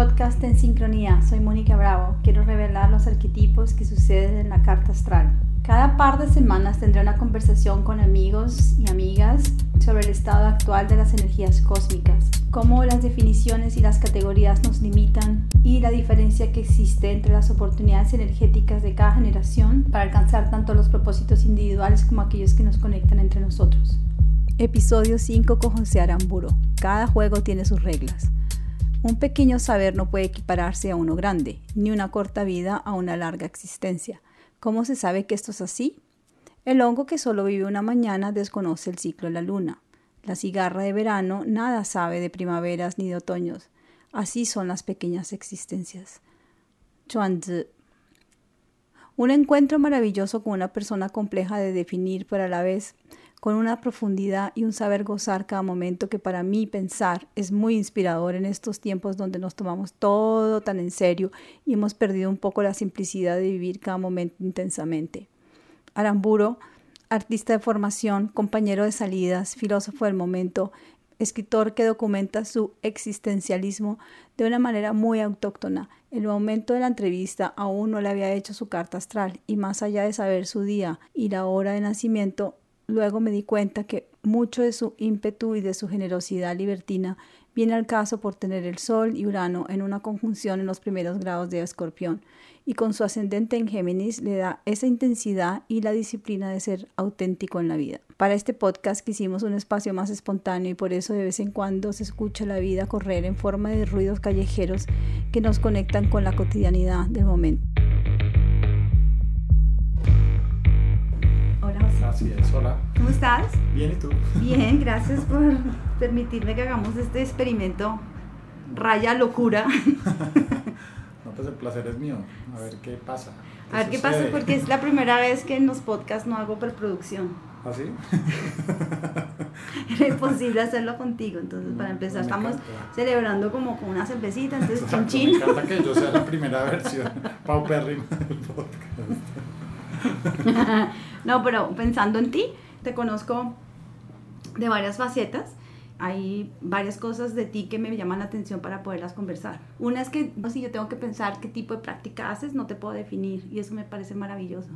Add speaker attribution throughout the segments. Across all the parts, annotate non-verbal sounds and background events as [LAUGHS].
Speaker 1: Podcast en sincronía. Soy Mónica Bravo. Quiero revelar los arquetipos que suceden en la carta astral. Cada par de semanas tendré una conversación con amigos y amigas sobre el estado actual de las energías cósmicas, cómo las definiciones y las categorías nos limitan y la diferencia que existe entre las oportunidades energéticas de cada generación para alcanzar tanto los propósitos individuales como aquellos que nos conectan entre nosotros. Episodio 5 con José Aramburo. Cada juego tiene sus reglas. Un pequeño saber no puede equipararse a uno grande, ni una corta vida a una larga existencia. ¿Cómo se sabe que esto es así? El hongo que solo vive una mañana desconoce el ciclo de la luna. La cigarra de verano nada sabe de primaveras ni de otoños. Así son las pequeñas existencias. Chuanzi. Un encuentro maravilloso con una persona compleja de definir, pero a la vez con una profundidad y un saber gozar cada momento que para mí pensar es muy inspirador en estos tiempos donde nos tomamos todo tan en serio y hemos perdido un poco la simplicidad de vivir cada momento intensamente. Aramburo, artista de formación, compañero de salidas, filósofo del momento, escritor que documenta su existencialismo de una manera muy autóctona. El momento de la entrevista aún no le había hecho su carta astral y más allá de saber su día y la hora de nacimiento, Luego me di cuenta que mucho de su ímpetu y de su generosidad libertina viene al caso por tener el Sol y Urano en una conjunción en los primeros grados de Escorpión, y con su ascendente en Géminis le da esa intensidad y la disciplina de ser auténtico en la vida. Para este podcast quisimos un espacio más espontáneo y por eso de vez en cuando se escucha la vida correr en forma de ruidos callejeros que nos conectan con la cotidianidad del momento.
Speaker 2: Así es, hola.
Speaker 1: ¿Cómo estás?
Speaker 2: Bien, ¿y tú?
Speaker 1: Bien, [LAUGHS] gracias por permitirme que hagamos este experimento raya locura. [LAUGHS]
Speaker 2: no, pues el placer es mío. A ver qué pasa.
Speaker 1: a ver qué pasa, porque es la primera vez que en los podcasts no hago preproducción.
Speaker 2: ¿Ah, sí?
Speaker 1: Era imposible hacerlo contigo, entonces para empezar estamos celebrando como con una cervecita, entonces [LAUGHS] chinchín.
Speaker 2: Me encanta que yo sea la primera versión paupérrima del podcast. [LAUGHS]
Speaker 1: no, pero pensando en ti, te conozco de varias facetas. Hay varias cosas de ti que me llaman la atención para poderlas conversar. Una es que si yo tengo que pensar qué tipo de práctica haces, no te puedo definir y eso me parece maravilloso.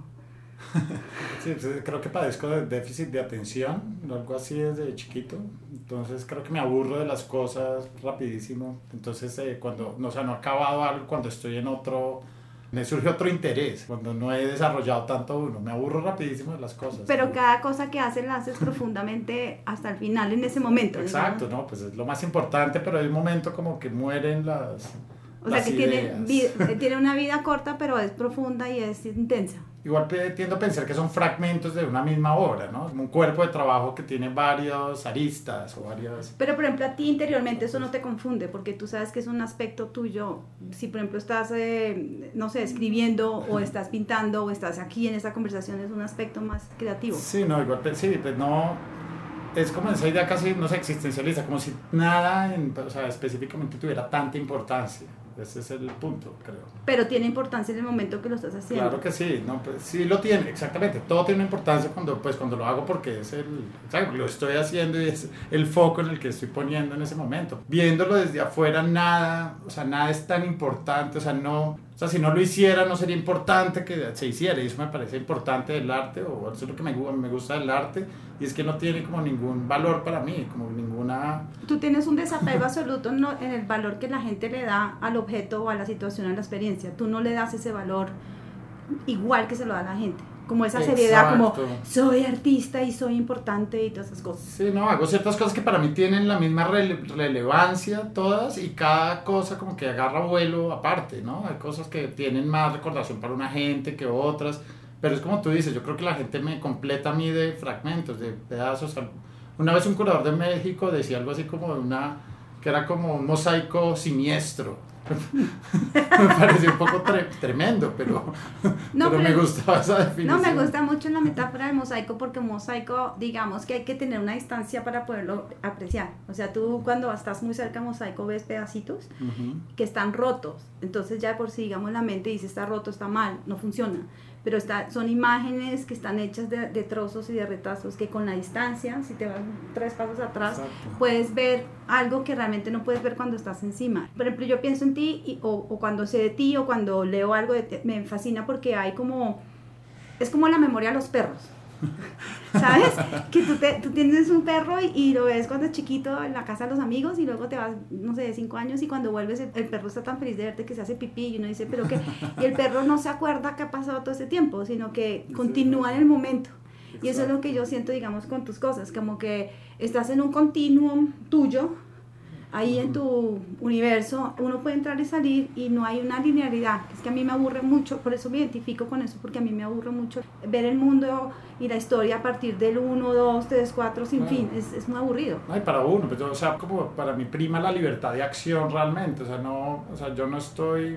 Speaker 1: [LAUGHS]
Speaker 2: Sí, pues, creo que padezco de déficit de atención, algo así desde chiquito. Entonces creo que me aburro de las cosas rapidísimo. Entonces eh, cuando, no, o sea, no he acabado algo, cuando estoy en otro me surge otro interés cuando no he desarrollado tanto uno. Me aburro rapidísimo de las cosas.
Speaker 1: Pero cada cosa que haces la haces profundamente hasta el final, en ese momento.
Speaker 2: Exacto, ¿no? Pues es lo más importante, pero hay un momento como que mueren las...
Speaker 1: O sea que tiene, [LAUGHS] tiene una vida corta, pero es profunda y es intensa.
Speaker 2: Igual tiendo a pensar que son fragmentos de una misma obra, ¿no? un cuerpo de trabajo que tiene varias aristas o varias...
Speaker 1: Pero, por ejemplo, a ti interiormente eso no te confunde, porque tú sabes que es un aspecto tuyo. Si, por ejemplo, estás, eh, no sé, escribiendo o estás pintando o estás aquí en esta conversación, es un aspecto más creativo.
Speaker 2: Sí, no, igual, sí, pues no... Es como esa idea casi, no sé, existencialista, como si nada, o sea, específicamente tuviera tanta importancia. Ese es el punto, creo.
Speaker 1: Pero tiene importancia en el momento que lo estás haciendo.
Speaker 2: Claro que sí, no, pues, sí lo tiene, exactamente. Todo tiene importancia cuando, pues, cuando lo hago porque es el, lo estoy haciendo y es el foco en el que estoy poniendo en ese momento. Viéndolo desde afuera, nada, o sea, nada es tan importante, o sea, no, o sea, si no lo hiciera, no sería importante que se hiciera. Y eso me parece importante del arte, o eso es lo que me, me gusta del arte. Y es que no tiene como ningún valor para mí, como ninguna...
Speaker 1: Tú tienes un desapego absoluto en el valor que la gente le da al objeto o a la situación, a la experiencia. Tú no le das ese valor igual que se lo da la gente como esa seriedad, como soy artista y soy importante y todas esas cosas.
Speaker 2: Sí, no, hago ciertas cosas que para mí tienen la misma relevancia todas y cada cosa como que agarra vuelo aparte, ¿no? Hay cosas que tienen más recordación para una gente que otras, pero es como tú dices, yo creo que la gente me completa a mí de fragmentos, de pedazos. Una vez un curador de México decía algo así como de una, que era como un mosaico siniestro [LAUGHS] me pareció un poco tremendo, pero, no, pero, me gustaba esa definición.
Speaker 1: No, me gusta mucho la metáfora del mosaico porque mosaico, digamos que hay que tener una distancia para poderlo apreciar. O sea, tú cuando estás muy cerca del mosaico ves pedacitos que están rotos. Entonces ya por sí, digamos, la mente dice está roto, está mal, no funciona pero está, son imágenes que están hechas de, trozos y de retazos que con la distancia, si te vas tres pasos atrás, puedes ver algo que realmente no puedes ver cuando estás encima. Por ejemplo, yo pienso en ti y- o, o cuando sé de ti o cuando leo algo de ti, me fascina porque hay como, es como la memoria de los perros. [LAUGHS] ¿Sabes? Que tú, te- tú tienes un perro y, y lo ves cuando es chiquito en la casa de los amigos y luego te vas, no sé, de cinco años y cuando vuelves el, el perro está tan feliz de verte que se hace pipí y uno dice, pero que, y el perro no se acuerda que ha pasado todo ese tiempo, sino que continúa en el momento. Y eso es lo que yo siento, digamos, con tus cosas, como que estás en un continuum tuyo, ahí en tu universo, uno puede entrar y salir y no hay una linealidad. Es que a mí me aburre mucho, por eso me identifico con eso, porque a mí me aburre mucho ver el mundo y la historia a partir del 1, 2, 3, 4, sin
Speaker 2: Claro.
Speaker 1: fin. Es, es muy aburrido.
Speaker 2: No, y para uno, pues yo, o sea, como para mi prima la libertad de acción realmente, o sea, no, o sea, yo no estoy,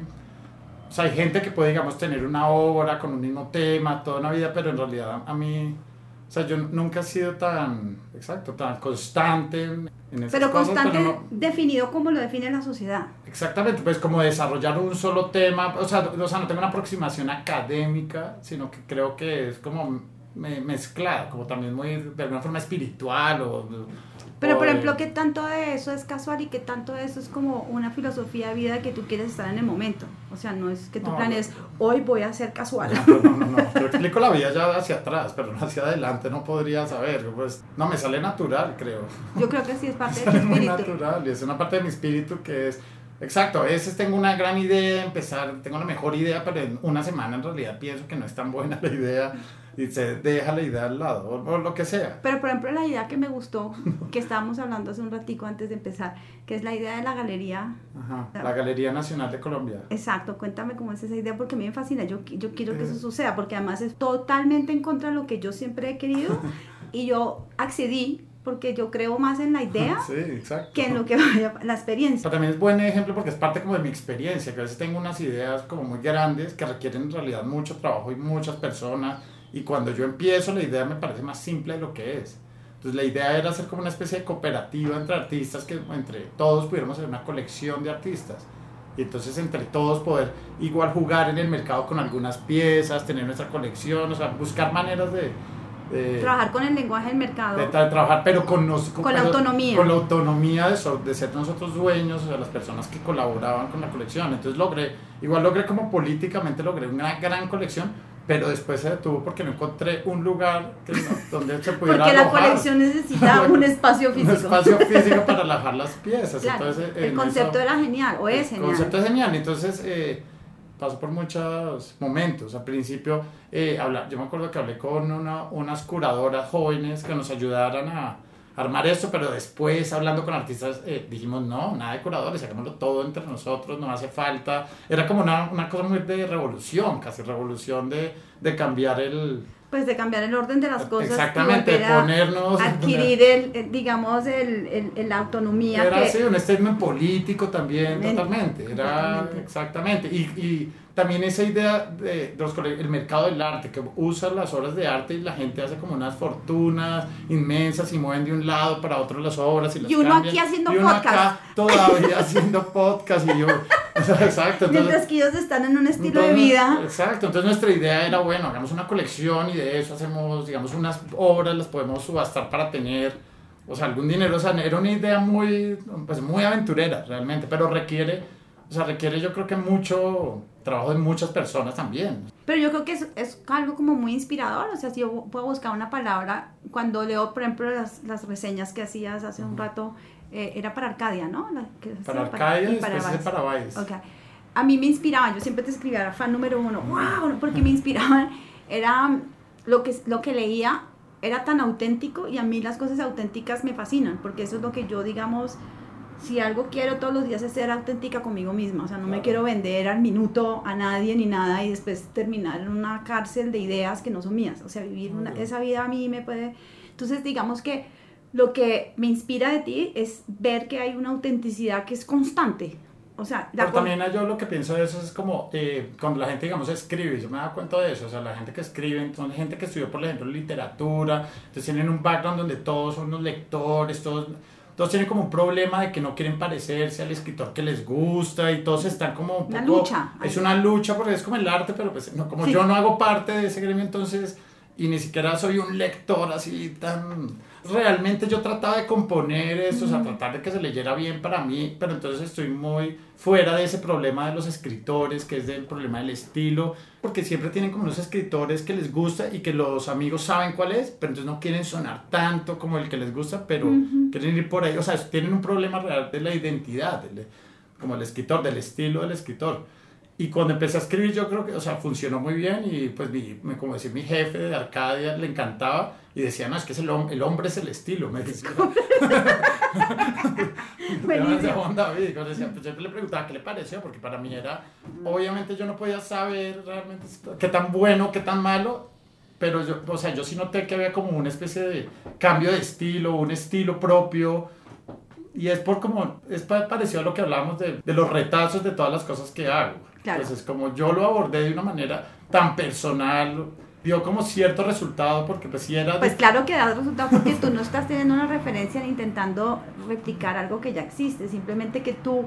Speaker 2: o sea, hay gente que puede, digamos, tener una obra con un mismo tema toda una vida, pero en realidad a mí, o sea, yo nunca he sido tan, exacto, tan constante en esas
Speaker 1: Pero
Speaker 2: cosas,
Speaker 1: constante
Speaker 2: pero no-
Speaker 1: definido como lo define la sociedad.
Speaker 2: Exactamente, pues como desarrollar un solo tema, o sea, o sea, no tengo una aproximación académica, sino que creo que es como me- mezclada, como también muy, de alguna forma espiritual o...
Speaker 1: Pero, por ejemplo, ¿qué tanto de eso es casual y qué tanto de eso es como una filosofía de vida que tú quieres estar en el momento? O sea, no es que tú
Speaker 2: No,
Speaker 1: planees, hoy voy a ser casual.
Speaker 2: No, no, no, no. Yo explico la vida ya hacia atrás, pero no hacia adelante, no podría saber. Pues, no, me sale natural, creo.
Speaker 1: Yo creo que sí es parte [LAUGHS] de
Speaker 2: sale
Speaker 1: tu
Speaker 2: muy
Speaker 1: espíritu.
Speaker 2: natural y es una parte de mi espíritu que es. Exacto, a veces tengo una gran idea, empezar, tengo la mejor idea, pero en una semana en realidad pienso que no es tan buena la idea y se deja la idea al lado, o, o lo que sea.
Speaker 1: Pero, por ejemplo, la idea que me gustó, que estábamos hablando hace un ratico antes de empezar, que es la idea de la galería.
Speaker 2: Ajá. La Galería Nacional de Colombia.
Speaker 1: Exacto, cuéntame cómo es esa idea, porque a mí me fascina. Yo, yo quiero que eso
Speaker 2: Eh.
Speaker 1: suceda, porque además es totalmente en contra de lo que yo siempre he querido. [LAUGHS] y yo accedí porque yo creo más en la idea [LAUGHS]
Speaker 2: Sí,
Speaker 1: que en lo que vaya la experiencia.
Speaker 2: Pero también es buen ejemplo porque es parte como de mi experiencia, que a veces tengo unas ideas como muy grandes que requieren en realidad mucho trabajo y muchas personas y cuando yo empiezo la idea me parece más simple de lo que es. Entonces la idea era hacer como una especie de cooperativa entre artistas que entre todos pudiéramos hacer una colección de artistas. Y entonces entre todos poder igual jugar en el mercado con algunas piezas, tener nuestra colección, o sea, buscar maneras de... de-
Speaker 1: Trabajar con el lenguaje del mercado.
Speaker 2: de tra- trabajar, pero con, nos,
Speaker 1: Con la
Speaker 2: pero-
Speaker 1: autonomía.
Speaker 2: Con la autonomía de, so- de ser nosotros dueños, o sea, las personas que colaboraban con la colección. Entonces logré, igual logré como políticamente, logré una gran colección, pero después se detuvo porque no encontré un lugar que no- donde se pudiera
Speaker 1: Porque la
Speaker 2: alojar
Speaker 1: colección necesita [LAUGHS] un espacio
Speaker 2: un
Speaker 1: físico.
Speaker 2: espacio [LAUGHS] físico para alojar las piezas.
Speaker 1: Claro,
Speaker 2: Entonces,
Speaker 1: el concepto era genial, o es
Speaker 2: el
Speaker 1: genial.
Speaker 2: concepto es genial. Entonces, eh, pasó por muchos momentos. Al principio, eh, habla- yo me acuerdo que hablé con una- unas curadoras jóvenes que nos ayudaran a armar esto, pero después, hablando con artistas, eh, dijimos, no, nada de curadores, hagámoslo todo entre nosotros, no hace falta. Era como una, una cosa muy de revolución, casi revolución de, de cambiar el...
Speaker 1: Pues de cambiar el orden de las cosas.
Speaker 2: Exactamente,
Speaker 1: a
Speaker 2: ponernos...
Speaker 1: Adquirir el, el, digamos, el, el- autonomía
Speaker 2: Era
Speaker 1: que...
Speaker 2: así, un statement político también,
Speaker 1: Men-
Speaker 2: totalmente. Era
Speaker 1: Totalmente.
Speaker 2: exactamente. Y, y también esa idea de los el mercado del arte, que usa las obras de arte y la gente hace como unas fortunas inmensas y mueven de un lado para otro las obras y las
Speaker 1: Y uno
Speaker 2: cambian.
Speaker 1: aquí haciendo
Speaker 2: y uno
Speaker 1: podcast.
Speaker 2: acá todavía haciendo podcast y yo, [LAUGHS] exacto. entonces-
Speaker 1: Mientras que ellos están en un estilo de
Speaker 2: entonces,
Speaker 1: vida.
Speaker 2: Exacto, entonces nuestra idea era, bueno, hagamos una colección y de eso hacemos, digamos, unas obras, las podemos subastar para tener, o sea, algún dinero, o sea, era una idea muy, pues muy aventurera realmente, pero requiere, o sea, requiere yo creo que mucho trabajo de muchas personas también.
Speaker 1: Pero yo creo que es, es algo como muy inspirador. O sea, si yo puedo buscar una palabra, cuando leo, por ejemplo, las, las reseñas que hacías hace un rato, eh, era para Arcadia, ¿no? La- que
Speaker 2: Para Arcadia
Speaker 1: y Vice.
Speaker 2: hice para Vice.
Speaker 1: Ok. A mí me inspiraba, yo siempre te escribía, fan número uno, wow, porque me inspiraban, era lo que, lo que leía, era tan auténtico y a mí las cosas auténticas me fascinan, porque eso es lo que yo, digamos, si algo quiero todos los días es ser auténtica conmigo misma, o sea, no me quiero vender al minuto a nadie ni nada y después terminar en una cárcel de ideas que no son mías, o sea, vivir una- esa vida a mí me puede... Entonces, digamos que lo que me inspira de ti es ver que hay una autenticidad que es constante. O sea,
Speaker 2: Pero también yo lo que pienso de eso es como eh, cuando la gente, digamos, escribe, yo me da cuenta de eso, o sea, la gente que escribe, son gente que estudió, por ejemplo, literatura, entonces tienen un background donde todos son unos lectores, todos, todos tienen como un problema de que no quieren parecerse al escritor que les gusta y todos están como un
Speaker 1: Una
Speaker 2: poco-
Speaker 1: lucha.
Speaker 2: Es una lucha porque es como el arte, pero pues no, como
Speaker 1: Sí.
Speaker 2: yo no hago parte de ese gremio, entonces, y ni siquiera soy un lector así tan... Realmente yo trataba de componer eso, o sea, tratar de que se leyera bien para mí, pero entonces estoy muy fuera de ese problema de los escritores, que es del problema del estilo, porque siempre tienen como unos escritores que les gusta y que los amigos saben cuál es, pero entonces no quieren sonar tanto como el que les gusta, pero quieren ir por ahí, o sea, tienen un problema real de la identidad, como el escritor, del estilo del escritor. Y cuando empecé a escribir yo creo que, o sea, funcionó muy bien y pues mi, como decía mi jefe de Arcadia le encantaba y decía, no, es que es el, el hombre es el estilo, me [LAUGHS] decía. onda, decía, pues yo le preguntaba qué le pareció, porque para mí era, obviamente yo no podía saber realmente qué tan bueno, qué tan malo, pero yo, o sea, yo sí noté que había como una especie de cambio de estilo, un estilo propio, y es por como, es parecido a lo que hablábamos de, de los retazos de todas las cosas que hago. Entonces, como yo lo abordé de una manera tan personal, dio como cierto resultado porque pues si era...
Speaker 1: Pues claro que da resultado porque tú no estás teniendo una referencia ni intentando replicar algo que ya existe, simplemente que tu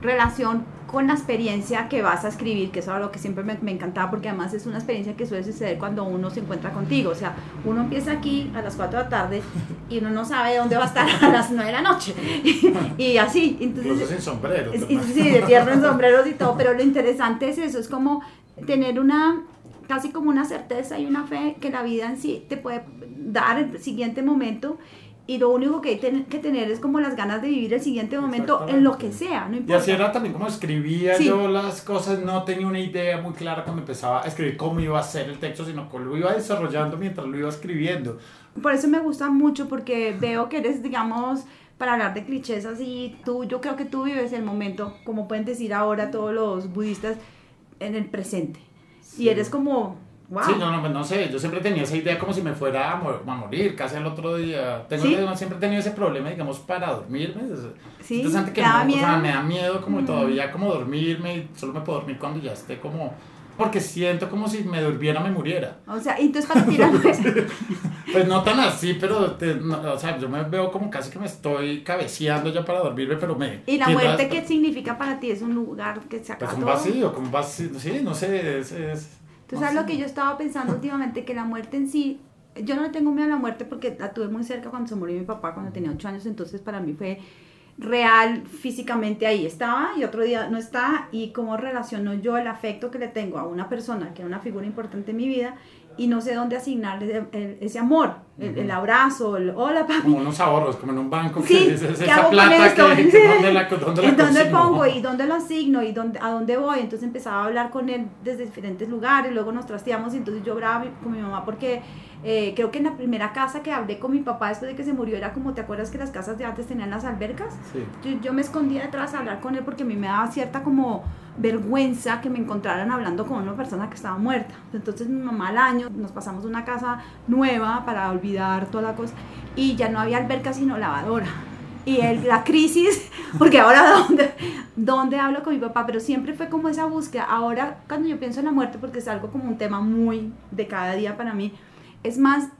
Speaker 1: relación con la experiencia que vas a escribir, que eso es lo que siempre me, me, encantaba porque además es una experiencia que suele suceder cuando uno se encuentra contigo, o sea, uno empieza aquí a las 4 de la tarde y uno no sabe dónde va a estar a las 9 de la noche [LAUGHS] y, así, entonces...
Speaker 2: sin sombrero.
Speaker 1: sí, de tierra en sombreros y todo, pero lo interesante es eso, es como tener una casi como una certeza y una fe que la vida en sí te puede dar el siguiente momento y lo único que hay que tener es como las ganas de vivir el siguiente momento en lo que sea, no importa.
Speaker 2: Y así era también como escribía yo las cosas, no tenía una idea muy clara cuando empezaba a escribir cómo iba a ser el texto, sino cómo lo iba desarrollando mientras lo iba escribiendo.
Speaker 1: Por eso me gusta mucho porque veo que eres, digamos, para hablar de clichés así, tú, yo creo que tú vives el momento, como pueden decir ahora todos los budistas, en el presente. Y eres como
Speaker 2: Sí, no, no, pues no sé, yo siempre tenía esa idea como si me fuera a, morir casi el otro día. Tengo, siempre he tenido ese problema, digamos, para dormirme.
Speaker 1: Sí,
Speaker 2: interesante que no, O sea, me da miedo como todavía como dormirme y solo me puedo dormir cuando ya esté como... Porque siento como si me durmiera, me muriera.
Speaker 1: O sea, ¿y tú es para tirarme?
Speaker 2: pues no tan así, pero o sea, yo me veo como casi que me estoy cabeceando ya para dormirme, pero me...
Speaker 1: ¿Y la muerte qué significa para ti? ¿Es un lugar que se acaba
Speaker 2: Pues un vacío, como un vacío, sí, no sé, es
Speaker 1: Tú sabes lo que yo estaba pensando últimamente, que la muerte en sí, yo no le tengo miedo a la muerte porque la tuve muy cerca cuando se murió mi papá, cuando tenía 8 años, entonces para mí fue real físicamente ahí estaba y otro día no está. Y cómo relaciono yo el afecto que le tengo a una persona que era una figura importante en mi vida y no sé dónde asignarle ese amor, el, abrazo, el hola papi.
Speaker 2: Como unos ahorros, como en un banco.
Speaker 1: Sí, [LAUGHS] que ¿qué hago con esto? ¿dónde la, dónde dónde pongo? ¿Y dónde lo asigno? ¿Y dónde, a dónde voy? Entonces empezaba a hablar con él desde diferentes lugares, luego nos trasteamos y entonces yo hablaba con mi mamá porque eh, creo que en la primera casa que hablé con mi papá después de que se murió era como, ¿te acuerdas que las casas de antes tenían las albercas?
Speaker 2: Sí.
Speaker 1: Yo, yo me escondía detrás a hablar con él porque a mí me daba cierta como vergüenza que me encontraran hablando con una persona que estaba muerta. Entonces mi mamá al año nos pasamos una casa nueva para olvidar toda la cosa y ya no había alberca sino lavadora. Y el, la crisis, [LAUGHS] porque ahora ¿dónde, ¿dónde hablo con mi papá? Pero siempre fue como esa búsqueda. Ahora cuando yo pienso en la muerte, porque es algo como un tema muy de cada día para mí, es más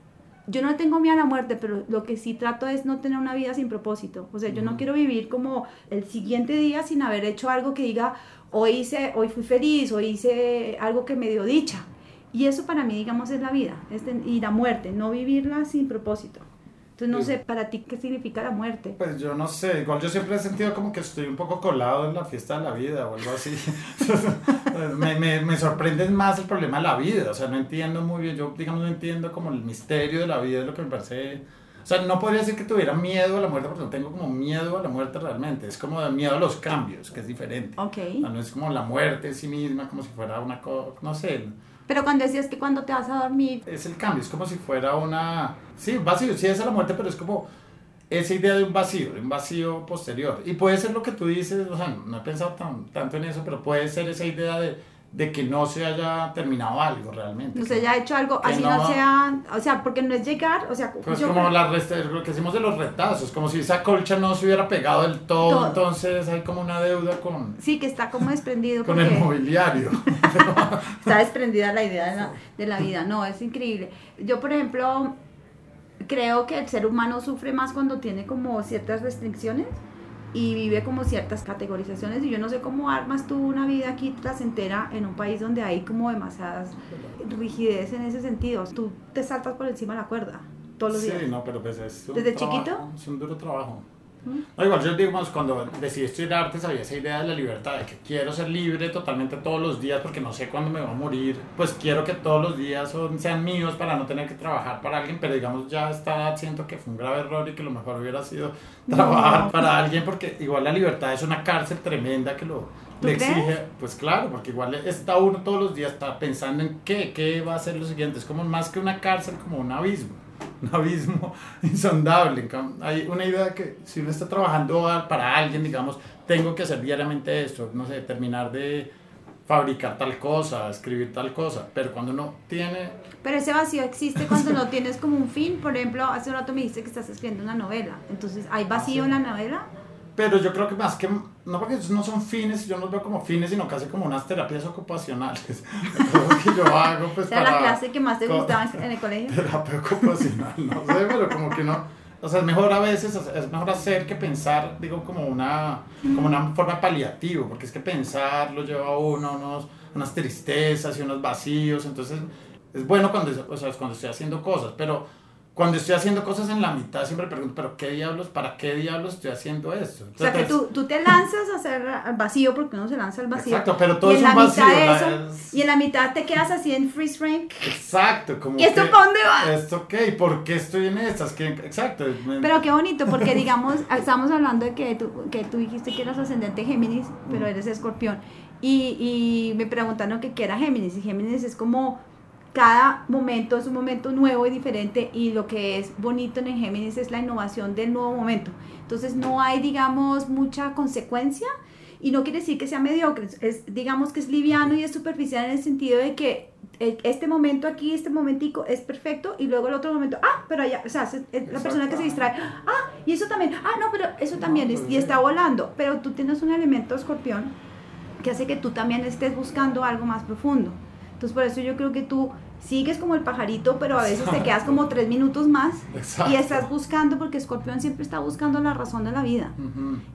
Speaker 1: yo no tengo miedo a la muerte, pero lo que sí trato es no tener una vida sin propósito. O sea, yo no quiero vivir como el siguiente día sin haber hecho algo que diga, hoy hice, hoy fui feliz, hoy hice algo que me dio dicha. Y eso para mí, digamos, es la vida y la muerte, no vivirla sin propósito. Entonces no sé para ti qué significa la muerte.
Speaker 2: Pues yo no sé, igual yo siempre he sentido como que estoy un poco colado en la fiesta de la vida o algo así. [LAUGHS] me, me, me, sorprende más el problema de la vida, o sea, no entiendo muy bien, yo digamos no entiendo como el misterio de la vida, es lo que me parece... O sea, no podría decir que tuviera miedo a la muerte porque no tengo como miedo a la muerte realmente, es como miedo a los cambios, que es diferente.
Speaker 1: Ok.
Speaker 2: no es como la muerte en sí misma, como si fuera una cosa, no sé
Speaker 1: pero cuando decías que cuando te vas a dormir...
Speaker 2: Es el cambio, es como si fuera una... Sí, vacío, sí es la muerte, pero es como esa idea de un vacío, de un vacío posterior. Y puede ser lo que tú dices, o sea, no he pensado tanto en eso, pero puede ser esa idea de de que no se haya terminado algo realmente.
Speaker 1: No se haya hecho algo, así no, sea, o sea, porque no es llegar, o sea...
Speaker 2: Pues como la lo que decimos de los retazos, como si esa colcha no se hubiera pegado del todo, entonces hay como una deuda con...
Speaker 1: Sí, que está como desprendido.
Speaker 2: con el mobiliario. [LAUGHS] [LAUGHS]
Speaker 1: está desprendida la idea de la, de la vida, no, es increíble. Yo, por ejemplo, creo que el ser humano sufre más cuando tiene como ciertas restricciones y vive como ciertas categorizaciones y yo no sé cómo armas tú una vida aquí trasentera en un país donde hay como demasiadas rigidez en ese sentido. Tú te saltas por encima de la cuerda. todos los
Speaker 2: sí,
Speaker 1: días.
Speaker 2: no, pero pues es un
Speaker 1: ¿Desde
Speaker 2: trabajo,
Speaker 1: chiquito?
Speaker 2: Es un duro trabajo. No, igual yo digamos, cuando decidí estudiar arte, sabía esa idea de la libertad, de que quiero ser libre totalmente todos los días porque no sé cuándo me va a morir. Pues quiero que todos los días son, sean míos para no tener que trabajar para alguien, pero digamos ya a esta edad siento que fue un grave error y que lo mejor hubiera sido trabajar para alguien porque igual la libertad es una cárcel tremenda que lo exige. Pues claro, porque igual está uno todos los días está pensando en qué, qué va a ser lo siguiente. Es como más que una cárcel, como un abismo [LAUGHS] un abismo [LAUGHS] insondable. Hay una idea que si uno está trabajando para alguien, digamos, tengo que hacer diariamente esto, no sé, terminar de fabricar tal cosa, escribir tal cosa, pero cuando uno tiene,
Speaker 1: Pero ese vacío existe cuando no [LAUGHS] tienes como un fin. Por ejemplo, hace un rato me dijiste que estás escribiendo una novela. Entonces, ¿hay vacío
Speaker 2: Ah, sí.
Speaker 1: en la novela?
Speaker 2: pero yo creo que más que, no porque no son fines, yo no los veo como fines, sino casi como unas terapias ocupacionales, [LAUGHS] cosas que yo hago pues
Speaker 1: sea,
Speaker 2: para...
Speaker 1: la clase que más te gustaba en el [LAUGHS] colegio.
Speaker 2: terapia ocupacional, no sé, pero como que no, o sea, es mejor a veces, es mejor hacer que pensar, digo, como una, como una forma paliativa, porque es que pensar lo lleva a uno unos, unas tristezas y unos vacíos, entonces es bueno cuando, o sea, cuando estoy haciendo cosas, pero cuando estoy haciendo cosas en la mitad siempre pregunto, pero ¿qué diablos, para qué diablos estoy haciendo esto?
Speaker 1: O sea, que tú, tú te lanzas a hacer al vacío porque uno se lanza al vacío.
Speaker 2: Exacto, pero todo
Speaker 1: y
Speaker 2: es
Speaker 1: en
Speaker 2: un
Speaker 1: la
Speaker 2: vacío.
Speaker 1: mitad y en la mitad te quedas así en freeze frame.
Speaker 2: Exacto, como
Speaker 1: ¿Y esto para dónde va?
Speaker 2: ¿Esto qué? ¿Y por qué estoy en estas? ¿Qué- Exacto.
Speaker 1: Pero qué bonito, porque digamos, [LAUGHS] estamos hablando de que tú, que tú dijiste que eras ascendente Géminis, pero eres escorpión. Y, y me preguntaron que qué era Géminis. Y Géminis es como cada momento es un momento nuevo y diferente. Y lo que es bonito en el Géminis es la innovación del nuevo momento. Entonces no hay, digamos, mucha consecuencia. Y no quiere decir que sea mediocre, es, digamos que es liviano y es superficial en el sentido de que eh, este momento aquí, este momentico es perfecto y luego el otro momento, ah, pero allá, o sea, se- es la persona que se distrae, ah, y eso también, ah, no, pero eso también es,
Speaker 2: pues
Speaker 1: y está volando, pero tú tienes un elemento escorpión que hace que tú también estés buscando algo más profundo. Entonces por eso yo creo que tú sigues como el pajarito, pero a veces te quedas como tres minutos más
Speaker 2: Exacto.
Speaker 1: y estás buscando, porque escorpión siempre está buscando la razón de la vida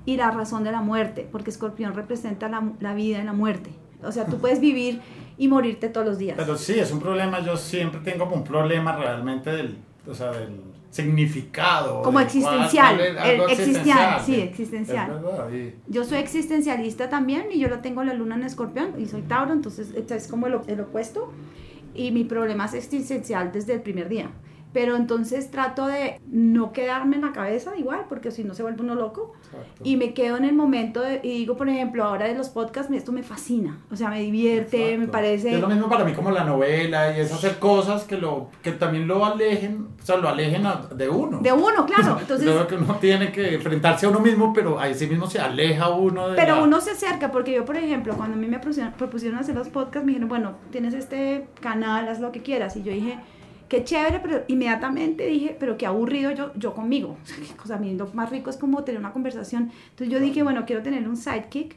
Speaker 1: y la razón de la muerte, porque escorpión representa la, la vida y la muerte. O sea, tú puedes vivir y morirte todos los días.
Speaker 2: Pero sí, es un problema. Yo siempre tengo como un problema realmente del, o sea, del significado.
Speaker 1: Como
Speaker 2: del
Speaker 1: existencial,
Speaker 2: cual-
Speaker 1: el existencial, sí, existencial.
Speaker 2: Y-
Speaker 1: Yo soy existencialista también y yo lo tengo la luna en escorpión y soy Tauro, entonces es como el, el opuesto. Y mi problema es existencial desde el primer día. Pero entonces trato de no quedarme en la cabeza igual, porque si no se vuelve uno loco.
Speaker 2: exacto.
Speaker 1: Y me quedo en el momento de- y digo, por ejemplo, ahora de los podcasts, esto me fascina. O sea, me divierte, me parece...
Speaker 2: Es lo mismo para mí como la novela y es hacer cosas que, lo, que también lo alejen, o sea, lo alejen a- de uno.
Speaker 1: De uno, claro. [LAUGHS] Entonces,
Speaker 2: Creo que uno tiene que enfrentarse a uno mismo, pero ahí sí mismo se aleja uno de
Speaker 1: Pero
Speaker 2: la-
Speaker 1: uno se acerca, porque yo, por ejemplo, cuando a mí me propusieron, propusieron hacer los podcasts, me dijeron, bueno, tienes este canal, haz lo que quieras. Y yo dije, qué chévere, pero inmediatamente dije, pero qué aburrido yo, yo conmigo. [LAUGHS] O sea, a mí lo más rico es como tener una conversación. Entonces yo dije, bueno, quiero tener un sidekick,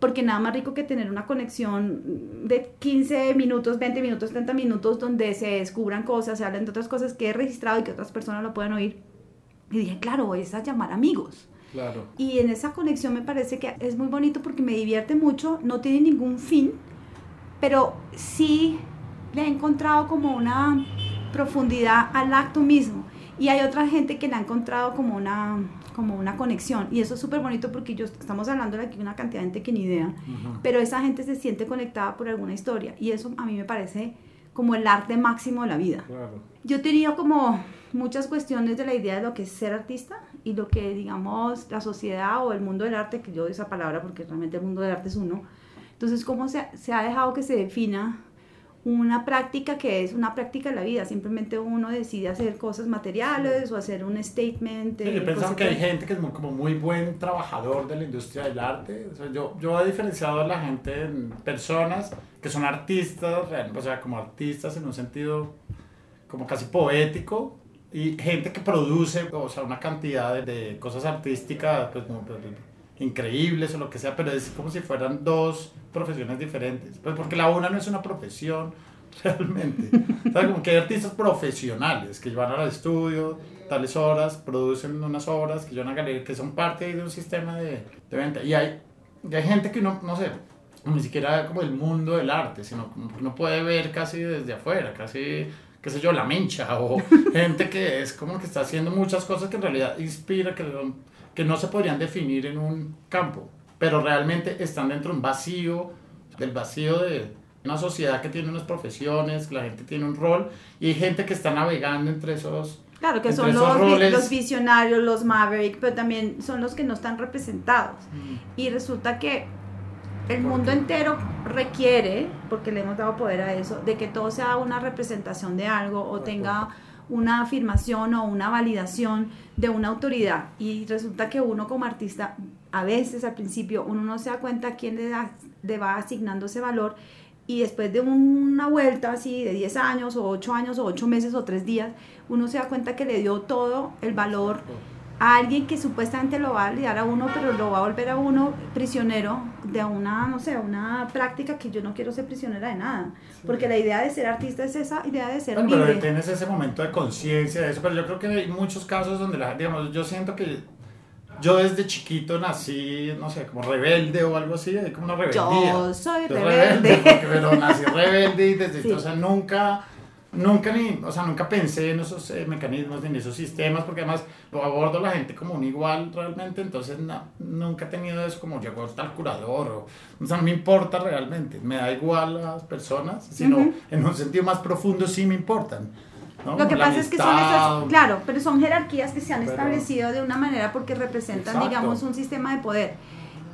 Speaker 1: porque nada más rico que tener una conexión de 15 minutos, 20 minutos, 30 minutos, donde se descubran cosas, se hablen de otras cosas que he registrado y que otras personas lo puedan oír. Y dije, claro, es a llamar amigos.
Speaker 2: Claro.
Speaker 1: Y en esa conexión me parece que es muy bonito porque me divierte mucho, no tiene ningún fin, pero sí le he encontrado como una profundidad al acto mismo. Y hay otra gente que le ha encontrado como una, como una conexión. Y eso es súper bonito porque yo, estamos hablando de aquí una cantidad de gente que ni idea,
Speaker 2: Ujú.
Speaker 1: pero esa gente se siente conectada por alguna historia. Y eso a mí me parece como el arte máximo de la vida.
Speaker 2: Claro.
Speaker 1: Yo tenido como muchas cuestiones de la idea de lo que es ser artista y lo que, digamos, la sociedad o el mundo del arte, que yo doy esa palabra porque realmente el mundo del arte es uno. Entonces, ¿cómo se, se ha dejado que se defina una práctica que es una práctica de la vida? Simplemente uno decide hacer cosas materiales o hacer un statement.
Speaker 2: Sí, yo pensaba
Speaker 1: cosas
Speaker 2: que hay gente que es muy, como muy buen trabajador de la industria del arte. O sea, yo, yo he diferenciado a la gente en personas que son artistas, o sea, como artistas en un sentido como casi poético, y gente que produce, o sea, una cantidad de, de cosas artísticas pues, como, pues, increíbles o lo que sea, pero es como si fueran dos profesiones diferentes. Pues porque la una no es una profesión [LAUGHS] realmente. O sea, como que hay artistas profesionales que van al estudio, tales horas, producen unas obras que llevan a galería, que son parte de un sistema de, de venta. Y hay, y hay gente que no, no sé, ni siquiera como el mundo del arte, sino como que uno puede ver casi desde afuera, casi qué sé yo, la mencha, o [LAUGHS] gente que es como que está haciendo muchas cosas que en realidad inspira, que, que no se podrían definir en un campo, pero realmente están dentro de un vacío, del vacío de una sociedad que tiene unas profesiones, que la gente tiene un rol, y hay gente que está navegando entre esos
Speaker 1: Claro, que son los, los, visionarios, los maverick, pero también son los que no están representados. Mm. Y resulta que el mundo entero requiere, porque le hemos dado poder a eso, de que todo sea una representación de algo o tenga una afirmación o una validación de una autoridad. Y resulta que uno como artista, a veces al principio, uno no se da cuenta quién le, da, le va asignando ese valor y después de una vuelta así de 10 años o 8 años o 8 meses o 3 días, uno se da cuenta que le dio todo el valor a alguien que supuestamente lo va a lidiar a uno, pero lo va a volver a uno prisionero de una, no sé, una práctica que yo no quiero ser prisionera de nada. Porque la idea de ser artista es esa idea de ser
Speaker 2: bueno, libre. Pero tienes ese momento de conciencia de eso, pero yo creo que hay muchos casos donde, la, digamos, yo siento que yo desde chiquito nací, no sé, como rebelde o algo así, como una rebeldía.
Speaker 1: Yo soy rebelde.
Speaker 2: pero nací [LAUGHS] rebelde y desde entonces nunca, nunca ni, o sea, nunca pensé en esos eh, mecanismos ni en esos sistemas, porque además lo abordo a la gente como un igual realmente, entonces nunca he tenido eso como llegó hasta el curador, o, o sea, no me importa realmente, me da igual las personas, sino en un sentido más profundo sí me importan.
Speaker 1: Lo que pasa es que son esas, claro, pero son jerarquías que se han establecido de una manera porque representan, digamos, un sistema de poder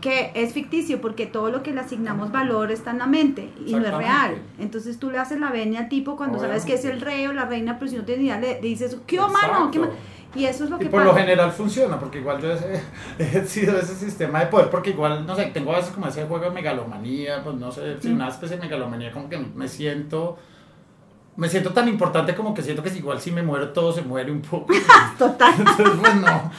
Speaker 1: que es ficticio porque todo lo que le asignamos valor está en la mente y no es real. Entonces tú le haces la venia al tipo cuando sabes que es el rey o la reina, pero si no tienes idea, le, dices, ¿qué mano? ¿Qué Y eso es lo que
Speaker 2: por lo general funciona, porque igual yo [LAUGHS] he, sido ese sistema de poder, porque igual, no sé, tengo a veces como ese juego de megalomanía, pues no sé, mm. una especie de megalomanía, como que me siento me siento tan importante como que siento que si igual si me muero todo se muere un poco. [LAUGHS]
Speaker 1: Total. Entonces, pues no.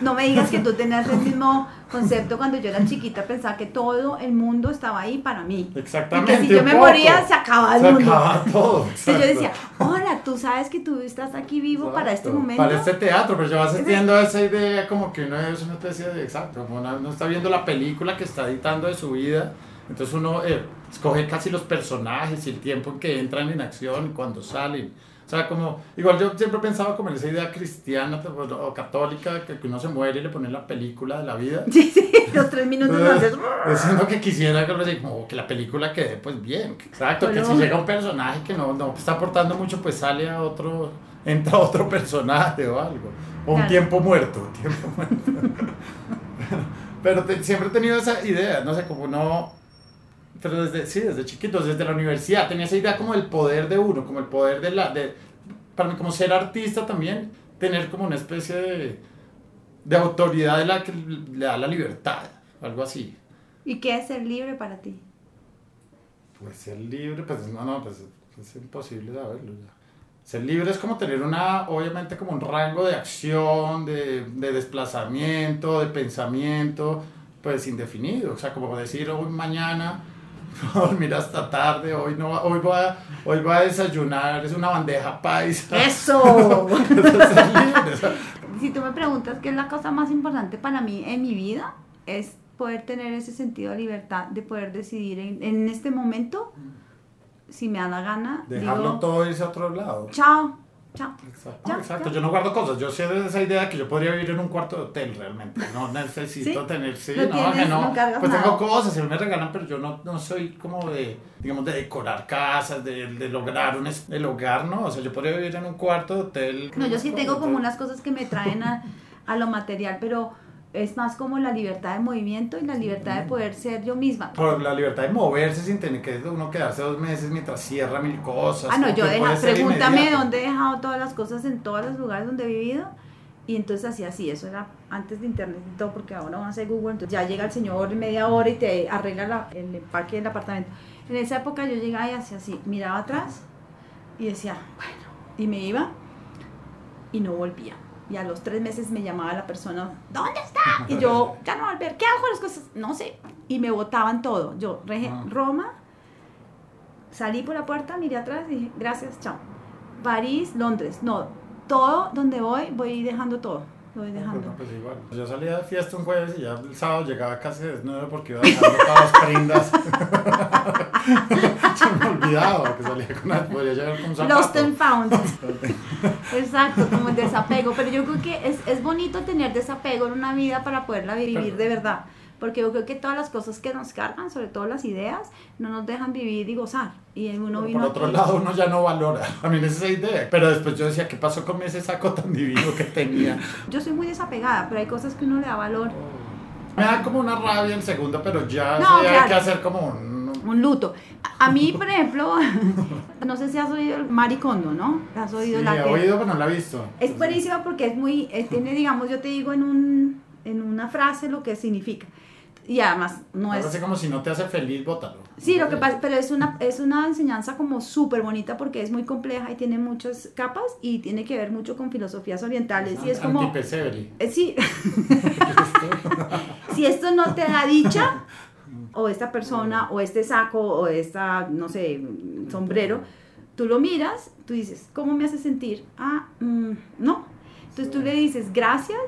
Speaker 1: No me digas que tú tenías el mismo concepto cuando yo era chiquita, pensaba que todo el mundo estaba ahí para mí.
Speaker 2: Exactamente.
Speaker 1: Y que si yo me moría se acababa el
Speaker 2: se
Speaker 1: mundo.
Speaker 2: Acababa todo.
Speaker 1: Entonces yo decía, hola, tú sabes que tú estás aquí vivo para este momento.
Speaker 2: Para este teatro, pero yo vas sintiendo esa idea como que uno es una especie de, exacto, uno está viendo la película que está editando de su vida entonces uno eh, escoge casi los personajes y el tiempo en que entran en acción y cuando salen. O sea, como, igual yo siempre pensaba como en esa idea cristiana pues, o católica, que uno se muere y le pone la película de la vida. [LAUGHS]
Speaker 1: Sí, sí, los tres minutos antes.
Speaker 2: Es lo que quisiera que, como que la película quede pues bien. Exacto, que si llega un personaje que no, no está aportando mucho, pues sale a otro, entra otro personaje o algo. O un tiempo muerto, tiempo muerto. [LAUGHS] pero, siempre he tenido esa idea, no sé, como no pero desde, sí, desde chiquitos, desde la universidad, tenía esa idea como el poder de uno, como el poder de la, de, para mí como ser artista también, tener como una especie de, de autoridad de la que le da la libertad, algo así.
Speaker 1: ¿Y qué es ser libre para ti?
Speaker 2: Pues ser libre, pues no, no, pues es imposible saberlo ya. Ser libre es como tener una, obviamente como un rango de acción, de, de desplazamiento, de pensamiento, pues indefinido. O sea, como decir hoy mañana [LAUGHS] a dormir hasta tarde, hoy no hoy voy a, hoy voy a desayunar, es una bandeja paisa.
Speaker 1: ¡Eso! [LAUGHS] si tú me preguntas qué es la cosa más importante para mí en mi vida, es poder tener ese sentido de libertad, de poder decidir en, en este momento, si me da la gana.
Speaker 2: Dejarlo todo irse a otro lado.
Speaker 1: Chao,
Speaker 2: Exacto, exacto. yo no guardo cosas, yo sé de esa idea que yo podría vivir en un cuarto de hotel realmente, no [LAUGHS] necesito tener, sí, no, que no, pues tengo cosas, se me regalan, pero yo no, no soy como de, digamos, de decorar casas, de, de lograr un el hogar, ¿no? O sea, yo podría vivir en un cuarto de hotel.
Speaker 1: No, yo sí tengo como unas cosas que me traen a, a lo material, pero es más como la libertad de movimiento y la libertad de poder ser yo misma.
Speaker 2: Por la libertad de moverse sin tener que uno quedarse dos meses mientras cierra mil cosas.
Speaker 1: Ah, no, yo deja, pregúntame dónde he dejado todas las cosas en todos los lugares donde he vivido. Y entonces así, así, eso era antes de internet y todo, porque ahora van a hacer Google, entonces ya llega el señor en media hora y te arregla el parque del apartamento. En esa época yo llegaba y hacía así, miraba atrás y decía, bueno, y me iba y no volvía y a los tres meses me llamaba la persona, ¿dónde está? [LAUGHS] Y yo, ya no, ver ¿qué hago con las cosas? No sé. Y me botaban todo. Yo, ah. Roma, salí por la puerta, miré atrás y dije, gracias, chao. París, Londres, no, todo donde voy, voy dejando todo. Voy pues dejando.
Speaker 2: pues igual. Yo salía de fiesta un jueves y ya el sábado llegaba casi desnudo porque iba dejando todas las prendas. [LAUGHS] [LAUGHS] olvidado que salía con una, podría llevar con un zapato.
Speaker 1: Lost and found. [LAUGHS] Exacto, como el desapego. Pero yo creo que es, es bonito tener desapego en una vida para poderla vivir de verdad. Porque yo creo que todas las cosas que nos cargan, sobre todo las ideas, no nos dejan vivir y gozar. Y uno vino
Speaker 2: por otro
Speaker 1: aquí-
Speaker 2: lado, uno ya no valora. [LAUGHS] A mí esa idea. Pero después yo decía, ¿qué pasó con ese saco tan divino que tenía? [LAUGHS]
Speaker 1: Yo soy muy desapegada, pero hay cosas que uno le da valor.
Speaker 2: Me da como una rabia el segundo, pero ya
Speaker 1: No,
Speaker 2: sí hay
Speaker 1: claro.
Speaker 2: que hacer como un...
Speaker 1: Un luto. A mí, por ejemplo, [LAUGHS] no sé si has oído el Maricondo, ¿no? ¿Has oído
Speaker 2: Sí,
Speaker 1: la
Speaker 2: he
Speaker 1: que-
Speaker 2: oído, pero no la he visto.
Speaker 1: Es buenísima porque es muy, eh, tiene, digamos, yo te digo en, un, en una frase lo que significa. Y además no
Speaker 2: Algo
Speaker 1: es...
Speaker 2: así como si no te hace feliz, bótalo.
Speaker 1: Sí, lo que pasa, pero es una, es una enseñanza como súper bonita porque es muy compleja y tiene muchas capas y tiene que ver mucho con filosofías orientales. Y es como... Eh, sí, [LAUGHS] si esto no te da dicha, o esta persona, o este saco, o esta, no sé, sombrero, tú lo miras, tú dices, ¿cómo me hace sentir? Ah, mm, no. Entonces tú le dices, gracias,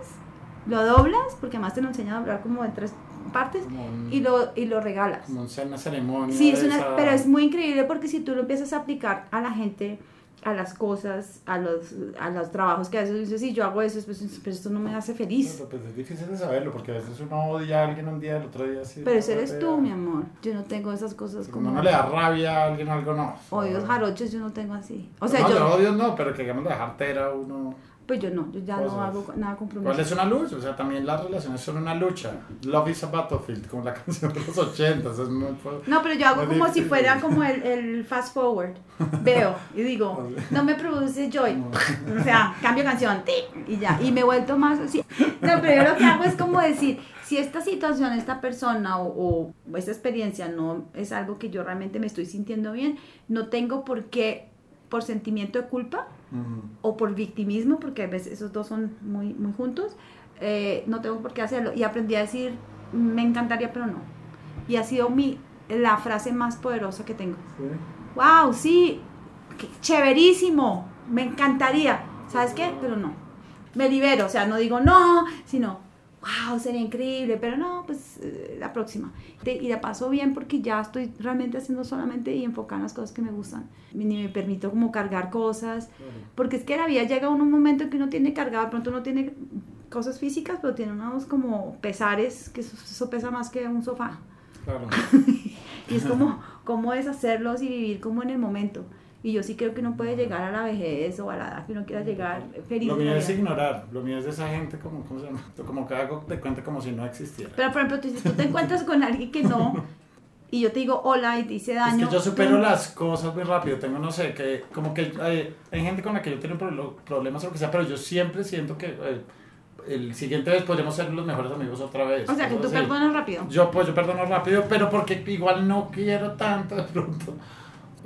Speaker 1: lo doblas, porque además te lo enseña a doblar como en tres partes,
Speaker 2: un-
Speaker 1: y lo, y lo regalas.
Speaker 2: Como una ceremonia.
Speaker 1: Sí, es una,
Speaker 2: esa-
Speaker 1: pero es muy increíble porque si tú lo empiezas a aplicar a la gente, a las cosas, a los, a los trabajos que a veces dices, sí, yo hago eso, pues, pero esto no me hace feliz.
Speaker 2: Pues, es difícil de saberlo porque a veces uno odia a alguien un día, el otro día sí.
Speaker 1: Pero ese
Speaker 2: no,
Speaker 1: eres tú, mi amor. Yo no tengo esas cosas Como
Speaker 2: no le da rabia a alguien algo, no.
Speaker 1: odios jarochos, yo no tengo así. O sea,
Speaker 2: no,
Speaker 1: yo,
Speaker 2: odio no, pero que digamos de jartera uno.
Speaker 1: Pues yo no, yo ya
Speaker 2: Cosas.
Speaker 1: no hago nada
Speaker 2: ¿Cuál
Speaker 1: compromiso.
Speaker 2: es una lucha? O sea, también las relaciones son una lucha. Love is a battlefield, como la [LAUGHS] canción de los ochentas. Es muy
Speaker 1: No, pero yo hago como si fuera como el, el fast forward. Veo y digo, [LAUGHS] no me produce joy. O sea, cambio canción y ya. Y me he vuelto más así. No, pero yo lo que hago es como decir, si esta situación, esta persona o, o esta experiencia no es algo que yo realmente me estoy sintiendo bien, no tengo por qué, por sentimiento de culpa
Speaker 2: Ujú.
Speaker 1: o por victimismo, porque a veces esos dos son muy, muy juntos, eh, no tengo por qué hacerlo. Y aprendí a decir, me encantaría, pero no. Y ha sido mi, la frase más poderosa que tengo. wow, sí, qué chéverísimo, me encantaría. ¿Sabes qué? Pero no. Me libero, o sea, no digo no, sino, wow, sería increíble, pero no, pues eh, la próxima. Y la paso bien porque ya estoy realmente haciendo solamente y enfocada en las cosas que me gustan. Ni me permito como cargar cosas, porque es que la vida llega a un momento en que uno tiene cargado, de pronto uno tiene cosas físicas, pero tiene unos como pesares, que eso, eso pesa más que un sofá.
Speaker 2: Claro. [LAUGHS]
Speaker 1: Y es como, cómo deshacerlos y vivir como en el momento. Y yo sí creo que uno puede llegar a la vejez o a la edad que uno quiera llegar feliz.
Speaker 2: Lo mío es ignorar. Lo mío es de esa gente como, ¿cómo se llama? Como que hago de cuenta como si no existiera.
Speaker 1: Pero por ejemplo, tú, si tú te encuentras con alguien que no, y yo te digo hola y te hice
Speaker 2: Es
Speaker 1: daño.
Speaker 2: que yo supero las cosas muy rápido. Tengo, no sé, que como que hay, hay gente con la que yo tengo pro- problemas o lo que sea, pero yo siempre siento que eh, el siguiente vez podríamos ser los mejores amigos otra vez.
Speaker 1: O sea, que tú
Speaker 2: así.
Speaker 1: perdonas rápido.
Speaker 2: Yo, pues, yo perdono rápido, pero porque igual no quiero tanto de pronto.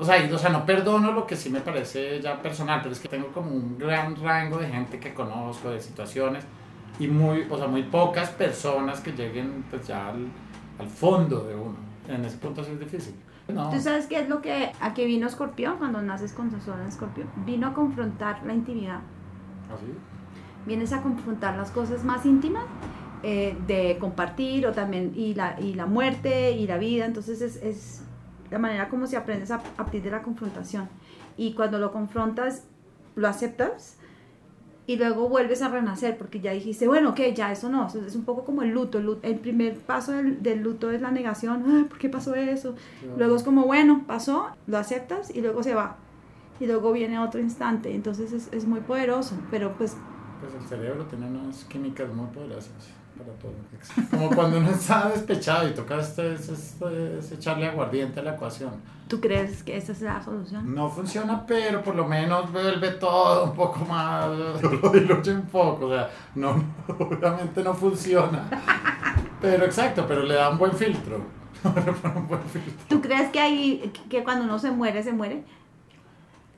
Speaker 2: O sea, y- o sea, no perdono lo que sí me parece ya personal, pero es que tengo como un gran rango de gente que conozco, de situaciones, y muy, o sea, muy pocas personas que lleguen pues ya al, al fondo de uno. En ese punto sí es difícil. No.
Speaker 1: ¿Tú sabes qué es lo que a que vino Escorpión cuando naces con su sol en Escorpión? Vino a confrontar la intimidad.
Speaker 2: ¿Así?
Speaker 1: Vienes a confrontar las cosas más íntimas eh, de compartir o también y la, y la muerte y la vida. Entonces es, es la manera como si aprendes a, a partir de la confrontación. Y cuando lo confrontas, lo aceptas y luego vuelves a renacer porque ya dijiste, bueno, ok, ya eso no, eso es un poco como el luto. El, primer paso del, del luto es la negación, "Ay, ¿por qué pasó eso? Luego es como, bueno, pasó, lo aceptas y luego se va. Y luego viene otro instante. Entonces es, es muy poderoso, pero pues
Speaker 2: Pues el cerebro tiene unas químicas muy poderosas para todo. Como cuando uno está despechado y toca este, este- este- es echarle aguardiente a la ecuación.
Speaker 1: ¿tú crees que esa es la solución?
Speaker 2: No funciona, pero por lo menos vuelve todo un poco más, [LAUGHS] lo diluye un poco, o sea, no, [LAUGHS] obviamente no funciona. Pero exacto, pero le da un buen filtro. [LAUGHS] Le pone un buen filtro.
Speaker 1: ¿Tú crees que, hay, que cuando uno se muere, se muere?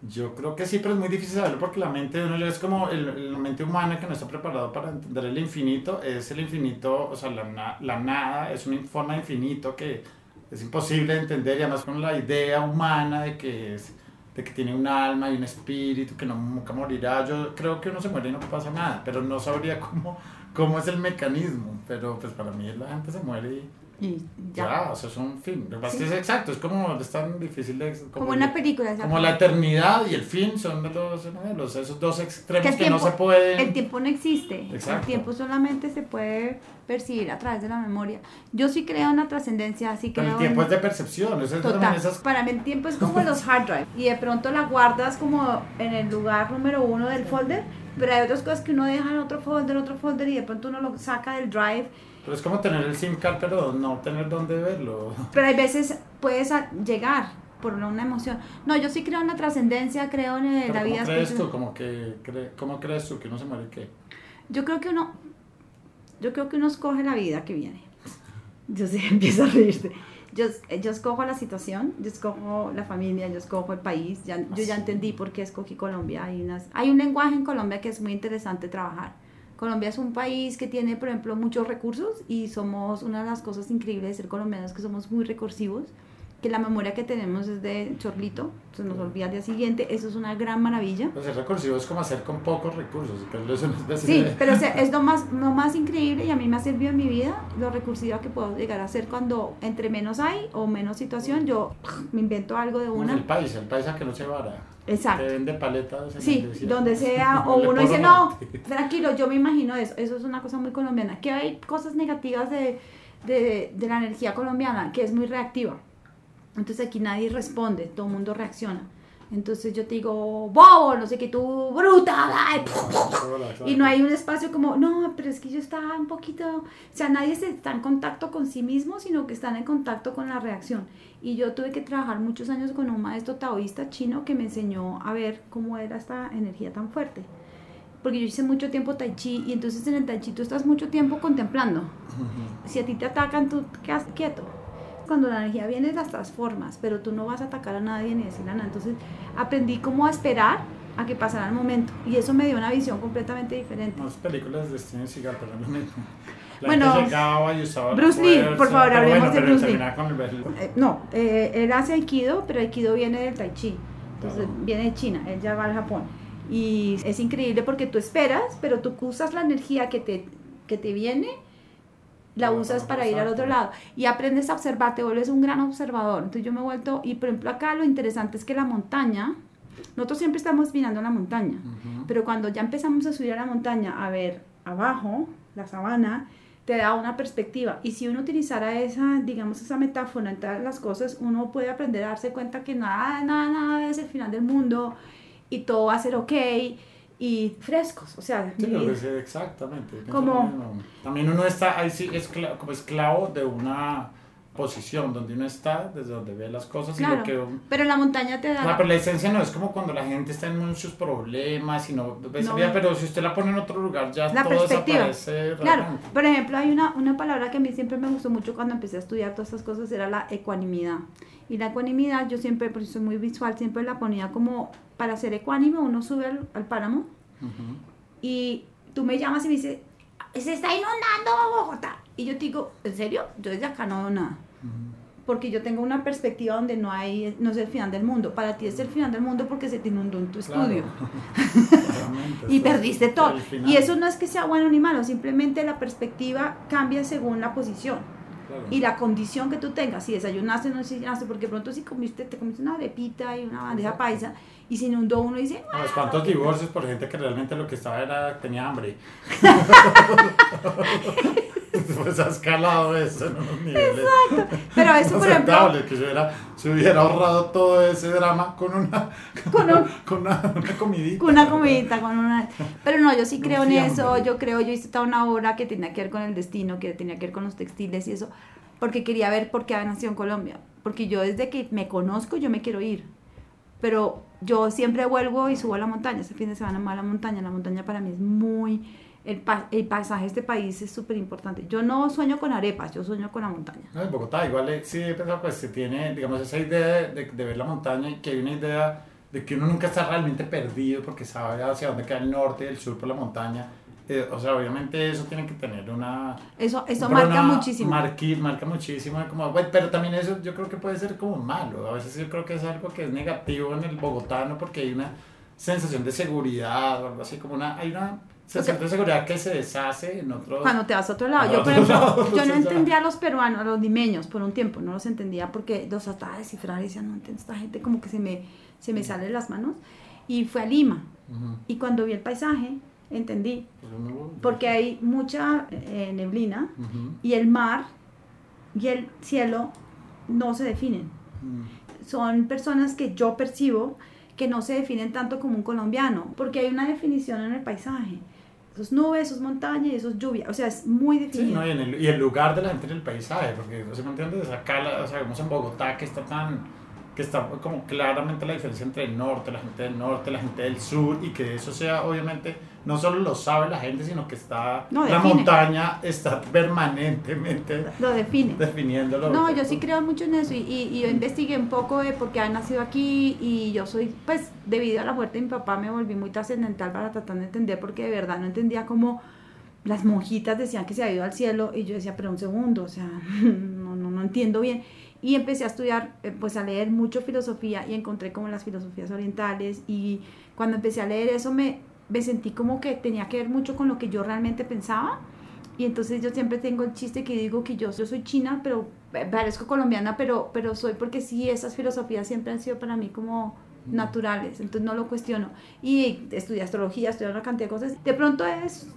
Speaker 2: Yo creo que sí, pero es muy difícil saberlo porque la mente de uno es como el- la mente humana que no está preparado para entender el infinito, es el infinito, o sea, la, la nada es una forma de infinito que es imposible de entender y además con la idea humana de que es de que tiene un alma y un espíritu que no nunca morirá. Yo creo que uno se muere y no pasa nada, pero no sabría [LAUGHS] cómo, cómo es el mecanismo. Pero pues para mí la gente se muere y
Speaker 1: Y ya.
Speaker 2: Ya, o sea, es un fin. Lo que pasa es que es exacto, es como, es tan difícil de...
Speaker 1: Como una película.
Speaker 2: Como la eternidad y el fin son de los, los- esos dos
Speaker 1: Que
Speaker 2: extremos que, no
Speaker 1: tiempo-
Speaker 2: se pueden...
Speaker 1: El tiempo no existe.
Speaker 2: Exacto.
Speaker 1: El tiempo solamente se puede percibir a través de la memoria. Yo sí creo en la trascendencia, sí
Speaker 2: Pero
Speaker 1: creo
Speaker 2: el tiempo
Speaker 1: en...
Speaker 2: es de percepción, eso es
Speaker 1: Total.
Speaker 2: esas...
Speaker 1: Para mí el tiempo es como los hard drive y de pronto la guardas como en el lugar número uno del folder, pero hay otras cosas que uno deja en otro folder, otro folder y de pronto uno lo saca del drive.
Speaker 2: Pero es como tener el SIM card, pero no tener dónde verlo.
Speaker 1: Pero hay veces puedes llegar por una emoción. No, yo sí creo en la trascendencia, creo en eh, la
Speaker 2: ¿Cómo
Speaker 1: vida
Speaker 2: crees
Speaker 1: espiritual.
Speaker 2: tú? ¿Cómo, que, cre- ¿Cómo crees tú que uno se muere qué?
Speaker 1: Yo creo que uno, yo creo que uno escoge la vida que viene. Yo sí [LAUGHS] empiezo a reírse. Yo, yo escojo la situación, yo escojo la familia, yo escojo el país. Ya, yo ya
Speaker 2: Así.
Speaker 1: entendí por qué escogí Colombia. Hay, unas, hay un lenguaje en Colombia que es muy interesante trabajar. Colombia es un país que tiene, por ejemplo, muchos recursos y somos una de las cosas increíbles de ser colombianos que somos muy recursivos, que la memoria que tenemos es de chorlito, se nos olvida al día siguiente, eso es una gran maravilla.
Speaker 2: Pues ser recursivo es como hacer con pocos recursos. Pero eso no es decir-
Speaker 1: Sí, pero es [LAUGHS] lo más, lo más increíble y a mí me ha servido en mi vida lo recursiva que puedo llegar a ser cuando entre menos hay o menos situación, yo me invento algo de una.
Speaker 2: El país, el país a que no se vara.
Speaker 1: Exacto.
Speaker 2: Que vende paletas. en
Speaker 1: Sí,
Speaker 2: desierto.
Speaker 1: donde sea, [LAUGHS] o uno dice, no, [LAUGHS] tranquilo, yo me imagino eso, eso es una cosa muy colombiana, que hay cosas negativas de, de, de la energía colombiana, que es muy reactiva. Entonces aquí nadie responde, todo el mundo reacciona. Entonces yo te digo, bobo, no sé qué, tú, bruta, ay, y no hay un espacio como, no, pero es que yo estaba un poquito, o sea, nadie está en contacto con sí mismo, sino que están en contacto con la reacción. Y yo tuve que trabajar muchos años con un maestro taoísta chino que me enseñó a ver cómo era esta energía tan fuerte. Porque yo hice mucho tiempo tai chi y entonces en el tai chi tú estás mucho tiempo contemplando. Si a ti te atacan, tú quedas quieto. Cuando la energía viene las transformas, pero tú no vas a atacar a nadie ni decirle a nada. Entonces aprendí cómo a esperar a que pasara el momento y eso me dio una visión completamente diferente.
Speaker 2: Las películas de Steven Seagal, pero lo mismo. La
Speaker 1: Bueno,
Speaker 2: llegaba y usaba
Speaker 1: Bruce Lee, por favor, hablemos
Speaker 2: bueno,
Speaker 1: de Bruce Lee.
Speaker 2: el.
Speaker 1: Eh, no, eh, él hace Aikido, pero Aikido viene del Tai Chi. Entonces
Speaker 2: Claro.
Speaker 1: viene de China, él ya va al Japón. Y es increíble porque tú esperas, pero tú usas la energía que te, que te viene, la usas para ir al otro lado. Y aprendes a observar, te vuelves un gran observador. Entonces yo me he vuelto, y por ejemplo acá lo interesante es que la montaña, nosotros siempre estamos mirando la montaña.
Speaker 2: Ujú.
Speaker 1: Pero cuando ya empezamos a subir a la montaña, a ver abajo, la sabana, te da una perspectiva. Y si uno utilizara esa, digamos, esa metáfora en todas las cosas, uno puede aprender a darse cuenta que nada, nada, nada es el final del mundo y todo va a ser ok y frescos. O sea,
Speaker 2: Sí, lo que sé, exactamente.
Speaker 1: Como-.
Speaker 2: También uno está ahí sí esclavo, como esclavo de una posición donde uno está, desde donde ve las cosas y lo que uno-
Speaker 1: Pero la montaña te da...
Speaker 2: No, pero la esencia no es como cuando la gente está en muchos problemas y no ve
Speaker 1: No.
Speaker 2: pero si usted la pone en otro lugar ya
Speaker 1: La
Speaker 2: todo
Speaker 1: perspectiva.
Speaker 2: desaparece
Speaker 1: Claro,
Speaker 2: realmente.
Speaker 1: por ejemplo, hay una, una palabra que a mí siempre me gustó mucho cuando empecé a estudiar todas estas cosas, era la ecuanimidad. Y la ecuanimidad, yo siempre, porque soy muy visual, siempre la ponía como, para ser ecuánime, uno sube al, al páramo
Speaker 2: Ujú.
Speaker 1: y tú me llamas y me dices, se está inundando Bogotá. Y yo te digo, ¿en serio? Yo desde acá no veo nada. Porque yo tengo una perspectiva donde no hay, no es el final del mundo. Para ti es el final del mundo porque se te inundó en tu
Speaker 2: Claro.
Speaker 1: estudio. [LAUGHS] [LAUGHS] Y perdiste todo. Y eso no es que sea bueno ni malo, simplemente la perspectiva cambia según la posición
Speaker 2: Claro.
Speaker 1: y la condición que tú tengas. Si desayunaste o no desayunaste, porque pronto si comiste, te comiste una arepita y una bandeja paisa y se inundó uno y dice,
Speaker 2: pues, ¿Cuántos divorcios por gente que realmente lo que estaba era tenía hambre? [LAUGHS] [LAUGHS] pues ha escalado eso en unos niveles.
Speaker 1: pero eso por ejemplo,
Speaker 2: que se hubiera, se hubiera ahorrado todo ese drama con una,
Speaker 1: con, un- [LAUGHS]
Speaker 2: con una, una comidita.
Speaker 1: con una comidita, con una... Pero no, yo sí creo en
Speaker 2: fiambre.
Speaker 1: eso, yo creo, yo hice toda una obra que tenía que ver con el destino, que tenía que ver con los textiles y eso, porque quería ver por qué había nacido en Colombia. Porque yo desde que me conozco, yo me quiero ir. Pero yo siempre vuelvo y subo a la montaña. Este fin de semana me voy a la montaña. La montaña para mí es muy... El, pa- el paisaje de este país es súper importante. Yo no sueño con arepas, yo sueño con la montaña.
Speaker 2: No, en Bogotá igual eh, sí he pensado pues se tiene digamos esa idea de, de- ver la montaña y que hay una idea de que uno nunca está realmente perdido porque sabe hacia dónde queda el norte y el sur por la montaña Eh, o sea obviamente eso tiene que tener una
Speaker 1: Eso, eso marca muchísimo.
Speaker 2: marqui- marca muchísimo como pero también eso yo creo que puede ser como malo a veces yo creo que es algo que es negativo en el bogotano porque hay una sensación de seguridad o algo así como una hay una Sensación de seguridad que se deshace en otro...
Speaker 1: Cuando te vas a otro lado. Yo, por [LAUGHS] ejemplo,
Speaker 2: lado,
Speaker 1: yo no entendía a los peruanos, a los limeños, por un tiempo, no los entendía porque los trataba de descifrar y decía, no entiendo, esta gente como que se me, se me sale de las manos. Y fue a Lima.
Speaker 2: Ujú.
Speaker 1: Y cuando vi el paisaje, entendí.
Speaker 2: Pues
Speaker 1: Porque hay mucha eh, neblina
Speaker 2: Ujú.
Speaker 1: y el mar y el cielo no se definen.
Speaker 2: Mm.
Speaker 1: Son personas que yo percibo que no se definen tanto como un colombiano, porque hay una definición en el paisaje. Esos nubes, esos montañas y esos lluvia. O sea, es muy
Speaker 2: Sí,
Speaker 1: definido.
Speaker 2: ¿no? y, en el, y el lugar de la gente en el paisaje, porque, o sea, ¿me entiendes? Acá, la- o sea, vemos en Bogotá que está tan, que está como claramente la diferencia entre el norte, la gente del norte, la gente del sur, y que eso sea, obviamente, no solo lo sabe la gente, sino que está,
Speaker 1: No,
Speaker 2: la montaña está permanentemente [LAUGHS]
Speaker 1: Lo define.
Speaker 2: definiéndolo.
Speaker 1: No, yo sí creo mucho en eso y, y- y yo investigué un poco de por qué ha nacido aquí y yo soy, pues, debido a la muerte de mi papá me volví muy trascendental para tratar de entender porque de verdad no entendía cómo las monjitas decían que se había ido al cielo y yo decía, pero un segundo, o sea, [LAUGHS] no, no, no entiendo bien. Y empecé a estudiar, eh, pues a leer mucho filosofía y encontré como las filosofías orientales y cuando empecé a leer eso me, me sentí como que tenía que ver mucho con lo que yo realmente pensaba. Y entonces yo siempre tengo el chiste que digo que yo, yo soy china, pero eh, parezco colombiana, pero, pero soy porque sí, esas filosofías siempre han sido para mí como naturales, entonces no lo cuestiono. Y estudié astrología, estudié una cantidad de cosas. De pronto es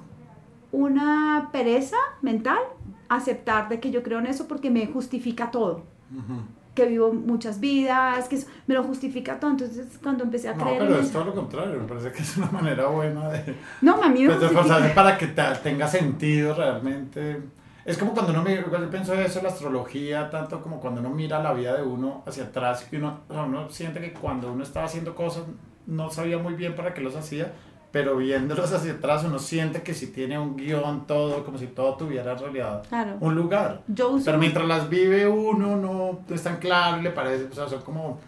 Speaker 1: una pereza mental aceptar de que yo creo en eso porque me justifica todo.
Speaker 2: Ujú.
Speaker 1: Que vivo muchas vidas, que eso- me lo justifica todo. Entonces, cuando empecé a
Speaker 2: No,
Speaker 1: creer
Speaker 2: pero
Speaker 1: en
Speaker 2: es
Speaker 1: eso-
Speaker 2: todo lo contrario, me parece que es una manera buena de...
Speaker 1: No, me
Speaker 2: Pues para que te- tenga sentido realmente. Es como cuando uno mira, yo pienso eso, la astrología, tanto como cuando uno mira la vida de uno hacia atrás, que uno, o sea, uno siente que cuando uno estaba haciendo cosas no sabía muy bien para qué los hacía, pero viéndolos hacia atrás uno siente que si tiene un guion todo, como si todo tuviera en realidad
Speaker 1: Claro.
Speaker 2: un lugar.
Speaker 1: Yo uso
Speaker 2: Pero mientras las vive uno no es tan claro y le parece, o sea, son como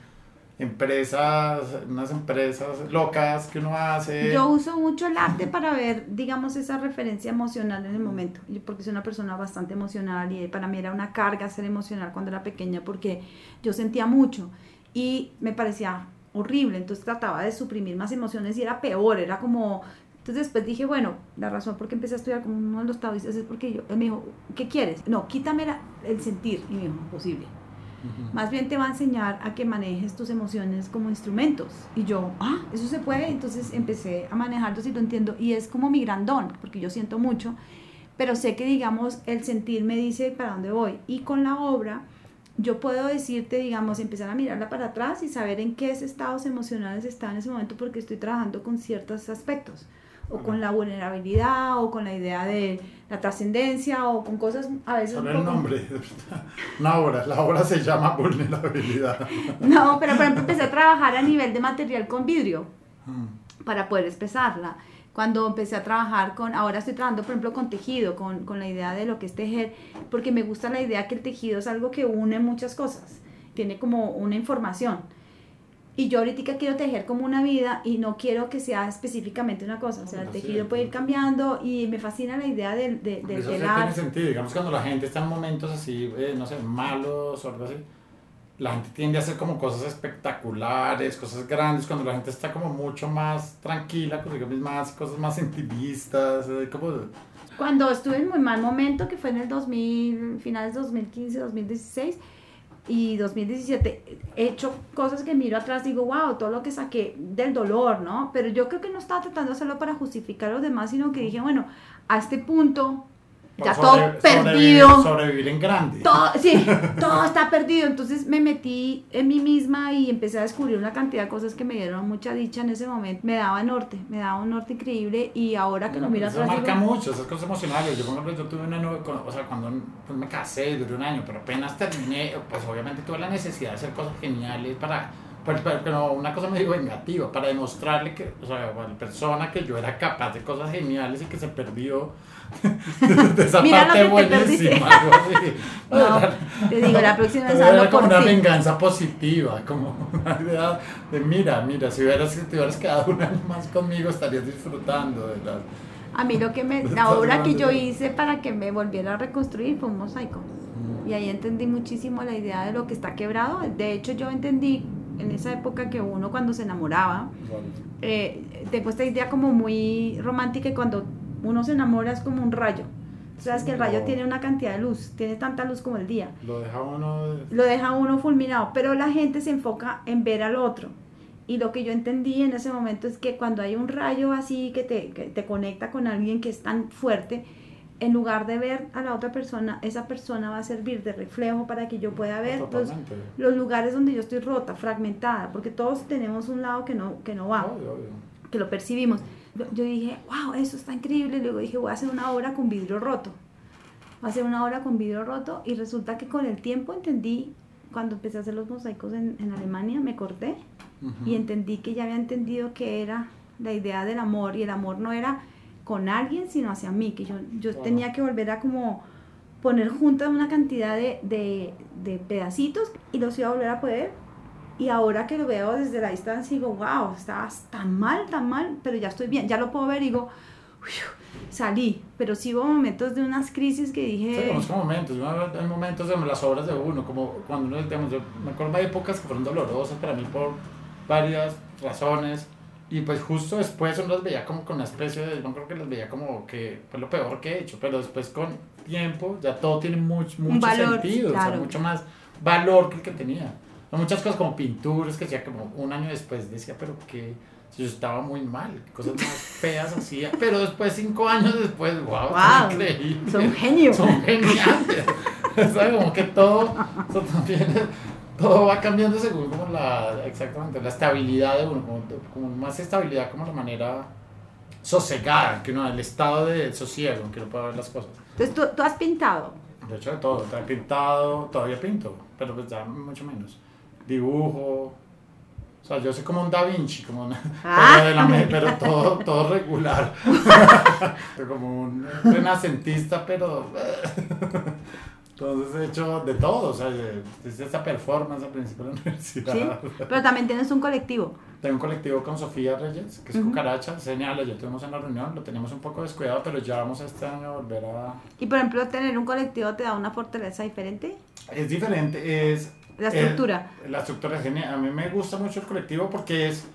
Speaker 2: empresas, unas empresas locas que uno hace.
Speaker 1: Yo uso mucho el arte para ver, digamos, esa referencia emocional en el momento, porque soy una persona bastante emocional y para mí era una carga ser emocional cuando era pequeña porque yo sentía mucho y me parecía horrible, entonces trataba de suprimir más emociones y era peor, era como... Entonces después dije, bueno, la razón por qué empecé a estudiar con uno de los taoístas es porque yo, él me dijo, ¿qué quieres? No, quítame la- el sentir. Y me dijo, imposible.
Speaker 2: Ujú.
Speaker 1: Más bien te va a enseñar a que manejes tus emociones como instrumentos. Y yo, ah, eso se puede. Entonces empecé a manejarlos y lo entiendo. Y es como mi grandón, porque yo siento mucho, pero sé que, digamos, el sentir me dice para dónde voy. Y con la obra, yo puedo decirte, digamos, empezar a mirarla para atrás y saber en qué estados emocionales está en ese momento, porque estoy trabajando con ciertos aspectos. O con la vulnerabilidad, o con la idea de la trascendencia, o con cosas a veces. Un
Speaker 2: el
Speaker 1: poco-
Speaker 2: nombre. Una obra. La obra se llama Vulnerabilidad. [LAUGHS]
Speaker 1: No, pero por ejemplo empecé a trabajar a nivel de material con vidrio
Speaker 2: Mm.
Speaker 1: para poder expresarla. Cuando empecé a trabajar con, ahora estoy trabajando por ejemplo con tejido, con, con la idea de lo que es tejer, porque me gusta la idea que el tejido es algo que une muchas cosas, tiene como una información. Y yo ahorita quiero tejer como una vida y no quiero que sea específicamente una cosa, o sea, el tejido puede ir cambiando y me fascina la idea del, de- del
Speaker 2: Eso
Speaker 1: telar.
Speaker 2: tiene sentido. Digamos, cuando la gente está en momentos así, eh, no sé, malos o algo así, la gente tiende a hacer como cosas espectaculares, cosas grandes. Cuando la gente está como mucho más tranquila consigo hace cosas más intimistas, eh, como...
Speaker 1: Cuando estuve en muy mal momento, que fue en el 2000, finales 2015, 2016 y 2017, he hecho cosas que miro atrás, digo, wow, todo lo que saqué del dolor, ¿no? Pero yo creo que no estaba tratando de hacerlo para justificar a los demás, sino que dije, bueno, a este punto, ya
Speaker 2: sobre-
Speaker 1: todo
Speaker 2: sobrevivir-
Speaker 1: perdido.
Speaker 2: Sobrevivir en grande.
Speaker 1: Todo, [LAUGHS] sí, todo está perdido. Entonces me metí en mí misma y empecé a descubrir una cantidad de cosas que me dieron mucha dicha en ese momento. Me daba norte, me daba un norte increíble y ahora que lo miro
Speaker 2: Eso marca
Speaker 1: digo,
Speaker 2: mucho, esas cosas emocionales. Yo, por ejemplo, yo tuve una novia, o sea, cuando pues, me casé, duré un año, pero apenas terminé, pues obviamente tuve la necesidad de hacer cosas geniales para, pero, pero una cosa medio vengativa, para demostrarle que, o sea, a la persona que yo era capaz de cosas geniales y que se perdió [LAUGHS] de esa
Speaker 1: Mira lo
Speaker 2: parte
Speaker 1: que te
Speaker 2: buenísima. así. [LAUGHS]
Speaker 1: No, te digo, la próxima vez
Speaker 2: Era como una
Speaker 1: ti.
Speaker 2: venganza positiva, como [LAUGHS] una idea de mira, mira, si hubieras, si te hubieras quedado un año más conmigo estarías disfrutando de las...
Speaker 1: A mí lo que me, la obra que yo hice para que me volviera a reconstruir fue un mosaico. Y ahí entendí muchísimo la idea de lo que está quebrado. De hecho, yo entendí en esa época que uno cuando se enamoraba, eh, tengo esta idea como muy romántica y cuando Uno se enamora es como un rayo. Sabes que el rayo tiene una cantidad de luz, tiene tanta luz como el día.
Speaker 2: Lo deja uno...
Speaker 1: Lo deja uno fulminado, pero la gente se enfoca en ver al otro. Y lo que yo entendí en ese momento es que cuando hay un rayo así que te, que te conecta con alguien que es tan fuerte, en lugar de ver a la otra persona, esa persona va a servir de reflejo para que yo pueda ver los, los lugares donde yo estoy rota, fragmentada, porque todos tenemos un lado que no, que no va,
Speaker 2: Obvio, obvio.
Speaker 1: que lo percibimos. Yo, dije, wow, eso está increíble. Luego dije, voy a hacer una obra con vidrio roto. Voy a hacer una obra con vidrio roto y resulta que con el tiempo entendí, cuando empecé a hacer los mosaicos en, en Alemania, me corté y entendí que ya había entendido que era la idea del amor y el amor no era con alguien sino hacia mí, que yo, yo tenía que volver a como poner juntas una cantidad de, de, de pedacitos y los iba a volver a poder. Y ahora que lo veo desde la distancia digo, wow, estabas tan mal, tan mal, pero ya estoy bien, ya lo puedo ver y digo, "Uy, salí, pero sí hubo momentos de unas crisis que
Speaker 2: Sí,
Speaker 1: dije,
Speaker 2: conozco momentos, hay momentos de las obras de uno, como cuando uno, digamos, yo me acuerdo de épocas que fueron dolorosas para mí por varias razones, y pues justo después uno las veía como con una especie de, yo creo que las veía como que fue lo peor que he hecho, pero después con tiempo ya todo tiene mucho, mucho
Speaker 1: valor,
Speaker 2: sentido, o sea,
Speaker 1: claro.
Speaker 2: mucho más valor que el que tenía. Muchas cosas como pinturas que decía como un año después decía, pero que yo estaba muy mal, cosas más [LAUGHS] feas hacía, pero después, cinco años después, wow,
Speaker 1: Wow,
Speaker 2: increíble.
Speaker 1: son genios.
Speaker 2: Son geniales. [LAUGHS] O sea, como que todo, eso también, todo va cambiando según como la, exactamente, la estabilidad de uno, como, como más estabilidad, como la manera sosegada, que uno, el estado de sosiego, que uno puede ver las cosas.
Speaker 1: entonces tú, tú has pintado,
Speaker 2: De hecho, de todo, he pintado, todavía pinto, pero pues ya mucho menos. Dibujo, o sea, yo soy como un Da Vinci, como una, [LAUGHS]
Speaker 1: Ah.
Speaker 2: pero, de la pero todo, todo regular. [LAUGHS] Como un renacentista, pero... [LAUGHS] Entonces he hecho de todo, o sea, desde esta performance al principio de la universidad.
Speaker 1: ¿sí? Pero también tienes un colectivo.
Speaker 2: Tengo un colectivo con Sofía Reyes, que es
Speaker 1: Ujú.
Speaker 2: cucaracha, señala, ya tuvimos en la reunión, lo teníamos un poco descuidado, pero ya vamos este año a volver a...
Speaker 1: Y por ejemplo, tener un colectivo te da una fortaleza diferente.
Speaker 2: Es diferente, es...
Speaker 1: La estructura.
Speaker 2: la estructura es genial. A mí me gusta mucho el colectivo porque es...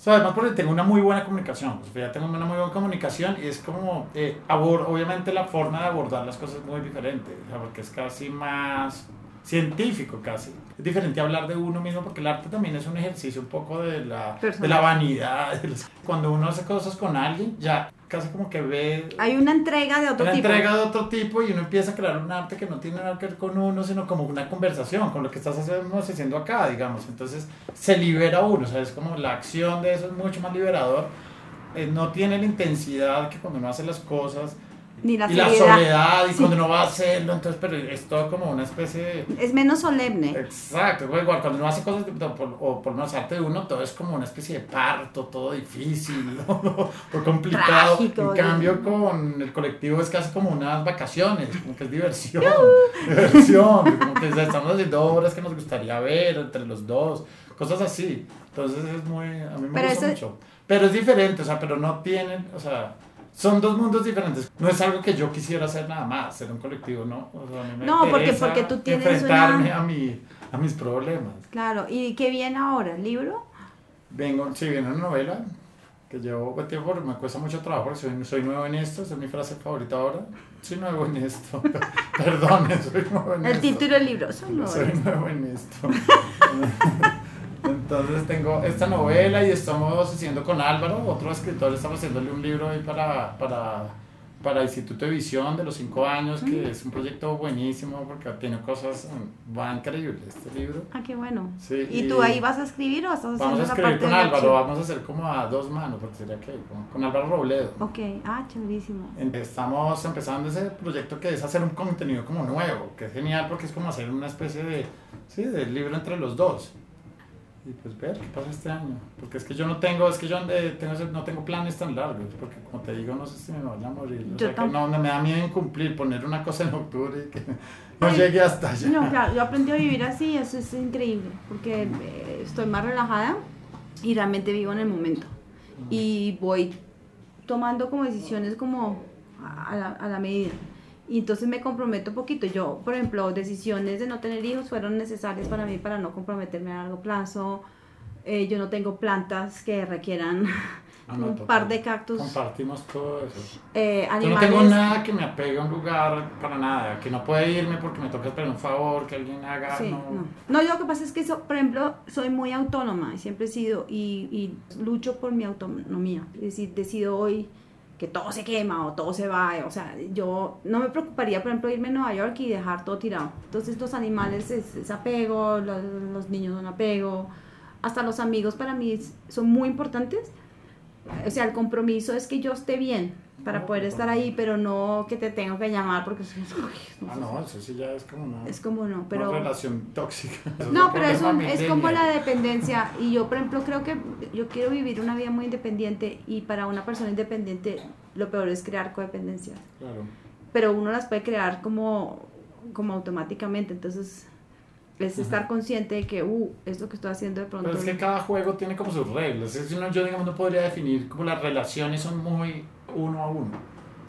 Speaker 2: O sea, además porque tengo una muy buena comunicación. Pues ya tengo una muy buena comunicación y es como... eh, obviamente la forma de abordar las cosas es muy diferente. o sea, porque es casi más científico casi. Es diferente hablar de uno mismo porque el arte también es un ejercicio un poco de la, de la vanidad. Cuando uno hace cosas con alguien, ya casi como que ve
Speaker 1: Hay una entrega de otro
Speaker 2: una
Speaker 1: tipo.
Speaker 2: entrega de otro tipo y uno empieza a crear un arte que no tiene nada que ver con uno, sino como una conversación, con lo que estás haciendo, haciendo acá, digamos. Entonces se libera uno, o sea, es como la acción de eso es mucho más liberador. Eh, no tiene la intensidad que cuando uno hace las cosas
Speaker 1: Ni la
Speaker 2: y la soledad y
Speaker 1: Sí.
Speaker 2: cuando uno va a hacerlo, entonces, pero es todo como una especie de...
Speaker 1: Es menos solemne.
Speaker 2: Exacto, igual cuando uno hace cosas de- por- o por menos arte de uno, todo es como una especie de parto, todo difícil, [LAUGHS] ¿no? o complicado.
Speaker 1: Trágico,
Speaker 2: en
Speaker 1: ¿no?
Speaker 2: cambio, con el colectivo es casi como unas vacaciones, como que es diversión. [LAUGHS] diversión, como que estamos haciendo obras que nos gustaría ver entre los dos, cosas así. Entonces es muy, a mí me
Speaker 1: Pero
Speaker 2: gusta
Speaker 1: eso-
Speaker 2: mucho. Pero es diferente, o sea, pero no tienen, o sea, son dos mundos diferentes. No es algo que yo quisiera hacer nada más, ser un colectivo, ¿no? O sea, a mí me
Speaker 1: No, porque- porque tú tienes
Speaker 2: enfrentarme
Speaker 1: una-
Speaker 2: a, mi, a mis problemas.
Speaker 1: Claro. ¿Y qué viene ahora? ¿El libro?
Speaker 2: Vengo, si viene una novela que llevo buen tiempo, me cuesta mucho trabajo porque soy, soy nuevo en esto, esa es mi frase favorita ahora. Soy nuevo en esto. [LAUGHS] Perdón, soy nuevo en
Speaker 1: El
Speaker 2: esto.
Speaker 1: título del libro. Son nuevos.
Speaker 2: Soy nuevo en esto. [LAUGHS] Entonces tengo esta novela y estamos haciendo con Álvaro, otro escritor, estamos haciéndole un libro ahí para, para, para Instituto de Visión de los cinco años, que es un proyecto buenísimo porque tiene cosas, mm, va increíble este libro.
Speaker 1: Ah, qué bueno.
Speaker 2: Sí,
Speaker 1: ¿Y tú ahí vas a escribir o estás haciendo
Speaker 2: Vamos a escribir con Álvaro, vamos a hacer como a dos manos, porque sería que con, con Álvaro Robledo.
Speaker 1: Ok, ah, chéverísimo.
Speaker 2: Estamos empezando ese proyecto que es hacer un contenido como nuevo, que es genial porque es como hacer una especie de, sí, de libro entre los dos. Y pues ver qué pasa este año. Porque es que yo no tengo, es que yo eh, tengo, no tengo planes tan largos, porque como te digo, no sé si me vaya a morir. O
Speaker 1: Yo
Speaker 2: sea, que
Speaker 1: tam-
Speaker 2: no, me da miedo incumplir, poner una cosa en octubre y que no llegue hasta allá.
Speaker 1: No, claro, yo aprendí a vivir así, eso es increíble, porque eh, estoy más relajada y realmente vivo en el momento. Y voy tomando como decisiones como a la, a la medida. Y entonces me comprometo un poquito. Yo, por ejemplo, decisiones de no tener hijos fueron necesarias para mí para no comprometerme a largo plazo. Eh, yo no tengo plantas que requieran
Speaker 2: Ah, [LAUGHS] no,
Speaker 1: un
Speaker 2: total.
Speaker 1: par de cactus.
Speaker 2: Compartimos todo eso.
Speaker 1: eh,
Speaker 2: Yo no
Speaker 1: animales.
Speaker 2: tengo nada que me apegue a un lugar para nada, que no pueda irme porque me toca esperar un favor, que alguien haga.
Speaker 1: Sí,
Speaker 2: no.
Speaker 1: no. Yo lo que pasa es que, so- por ejemplo, soy muy autónoma, y siempre he sido, y, y lucho por mi autonomía. Es decir, decido hoy que todo se quema o todo se va. O sea, yo no me preocuparía, por ejemplo, irme a Nueva York y dejar todo tirado. Entonces, los animales es, es apego, los, los niños son apego, hasta los amigos para mí son muy importantes. O sea, el compromiso es que yo esté bien para
Speaker 2: No,
Speaker 1: poder estar ahí, pero no que te tengo que llamar porque [LAUGHS] uy, no
Speaker 2: Ah,
Speaker 1: sé.
Speaker 2: no, eso sí ya es como una,
Speaker 1: es como no, pero...
Speaker 2: una relación tóxica. [LAUGHS] Eso
Speaker 1: No,
Speaker 2: un
Speaker 1: pero es, un- es como la dependencia. Y yo, por ejemplo, creo que yo quiero vivir una vida muy independiente y para una persona independiente lo peor es crear codependencias.
Speaker 2: Claro.
Speaker 1: Pero uno las puede crear como, como automáticamente. Entonces, es
Speaker 2: Ajá.
Speaker 1: estar consciente de que, uh, esto que estoy haciendo de pronto...
Speaker 2: Pero es que cada juego tiene como sus reglas. Es yo, digamos, no podría definir como las relaciones son muy uno a uno.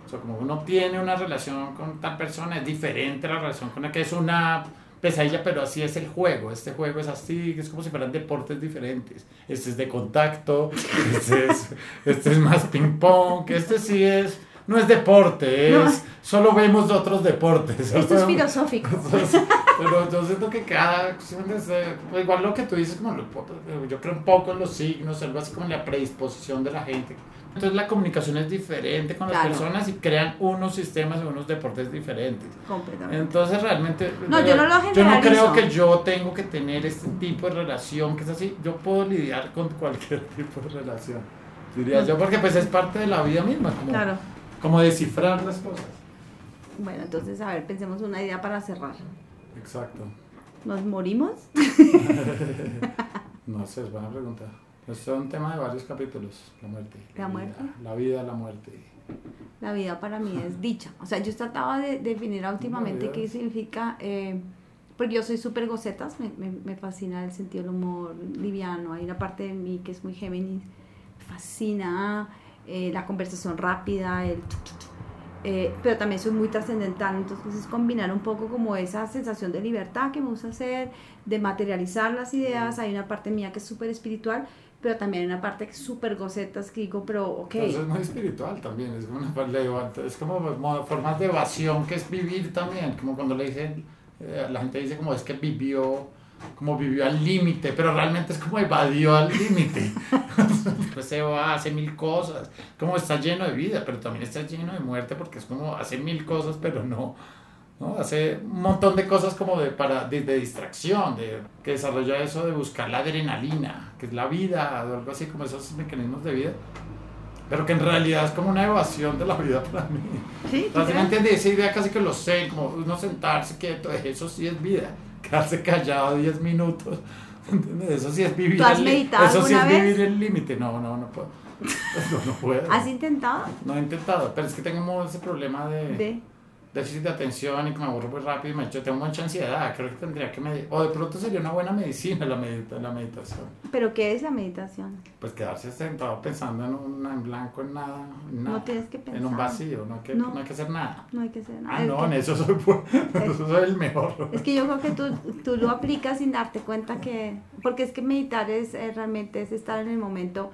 Speaker 2: O sea, como uno tiene una relación con tal persona, es diferente a la relación con la que es una pesadilla, pero así es el juego. Este juego es así, es como si fueran deportes diferentes. Este es de contacto, [LAUGHS] este es, este es más ping-pong, este sí es. No es deporte,
Speaker 1: No.
Speaker 2: es. Solo vemos otros deportes.
Speaker 1: Esto es filosófico.
Speaker 2: Entonces, pero yo siento que cada. Eh, pues igual lo que tú dices, como lo- yo creo un poco en los signos, algo así como en la predisposición de la gente. Entonces la comunicación es diferente con las
Speaker 1: Claro.
Speaker 2: personas y crean unos sistemas y unos deportes diferentes.
Speaker 1: Completamente.
Speaker 2: Entonces realmente...
Speaker 1: No, yo no lo
Speaker 2: Yo no creo que yo tengo que tener este tipo de relación que es así. Yo puedo lidiar con cualquier [LAUGHS] tipo de relación. Diría yo, porque pues es parte de la vida misma, como,
Speaker 1: Claro.
Speaker 2: como descifrar las cosas.
Speaker 1: Bueno, entonces, a ver, pensemos una idea para cerrar.
Speaker 2: Exacto.
Speaker 1: ¿Nos morimos? [LAUGHS]
Speaker 2: No sé, es buena pregunta. Esto es un tema de varios capítulos, la muerte.
Speaker 1: ¿La
Speaker 2: vida,
Speaker 1: muerte?
Speaker 2: La vida, la muerte.
Speaker 1: La vida para mí es dicha. O sea, yo trataba de definir últimamente
Speaker 2: vida
Speaker 1: qué significa, eh, porque yo soy súper gocetas, me, me, me fascina el sentido del humor liviano. Hay una parte de mí que es muy Géminis, me fascina eh, la conversación rápida, el. Eh, pero también soy muy trascendental, entonces es combinar un poco como esa sensación de libertad que me gusta hacer, de materializar las ideas. Hay una parte mía que es súper espiritual, pero también una parte súper gocetas que digo, pero ok.
Speaker 2: Entonces es muy espiritual también, es como, una, es como mo- formas de evasión que es vivir también, como cuando le dicen, eh, la gente dice como es que vivió, como vivió al límite, pero realmente es como evadió al límite. Después [LAUGHS] se va, hace mil cosas, como está lleno de vida, pero también está lleno de muerte porque es como hace mil cosas, pero no, ¿no? Hace un montón de cosas como de, para, de, de distracción, de, que desarrolla eso de buscar la adrenalina, que es la vida, o algo así como esos mecanismos de vida, pero que en realidad es como una evasión de la vida para mí.
Speaker 1: ¿Sí? ¿Tú
Speaker 2: O sea, ¿sí me entiendes? Esa idea casi que lo sé, como uno sentarse quieto, eso sí es vida, quedarse callado 10 minutos. ¿entiendes? Eso sí es vivir
Speaker 1: ¿Tú has
Speaker 2: el
Speaker 1: meditado
Speaker 2: Eso sí es
Speaker 1: vez?
Speaker 2: vivir el límite. No, no, no puedo. [LAUGHS] No, no puedo.
Speaker 1: ¿Has intentado?
Speaker 2: No he intentado, pero es que tengo ese problema de
Speaker 1: De...
Speaker 2: déficit de atención y que me aburro muy rápido y me, yo tengo mucha ansiedad. Creo que tendría que medir. O de pronto sería una buena medicina la, medita, la meditación.
Speaker 1: ¿Pero qué es la meditación?
Speaker 2: Pues quedarse sentado pensando en, una, en blanco, en nada, en nada.
Speaker 1: No tienes que pensar.
Speaker 2: En un vacío, no hay que,
Speaker 1: No.
Speaker 2: no hay que hacer nada.
Speaker 1: No hay que hacer nada.
Speaker 2: Ah,
Speaker 1: Es
Speaker 2: no,
Speaker 1: que-
Speaker 2: en eso soy, [LAUGHS] eso soy el mejor.
Speaker 1: Es que yo creo que tú, tú lo aplicas sin darte cuenta que... Porque es que meditar es eh, realmente es estar en el momento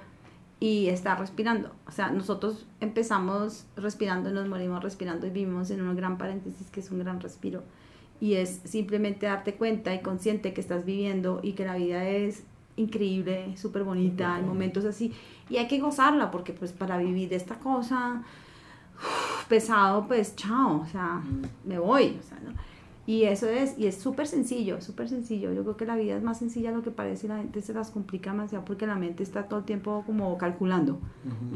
Speaker 1: y estar respirando. O sea, nosotros empezamos respirando, nos morimos respirando y vivimos en un gran paréntesis que es un gran respiro. Y es simplemente darte cuenta y consciente que estás viviendo y que la vida es increíble, súper bonita, hay momentos así. Y hay que gozarla porque pues para vivir esta cosa pesado, pues chao, o sea, me voy. O sea. Y eso es, y es súper sencillo, súper sencillo. Yo creo que la vida es más sencilla de lo que parece y la gente se las complica demasiado porque la mente está todo el tiempo como calculando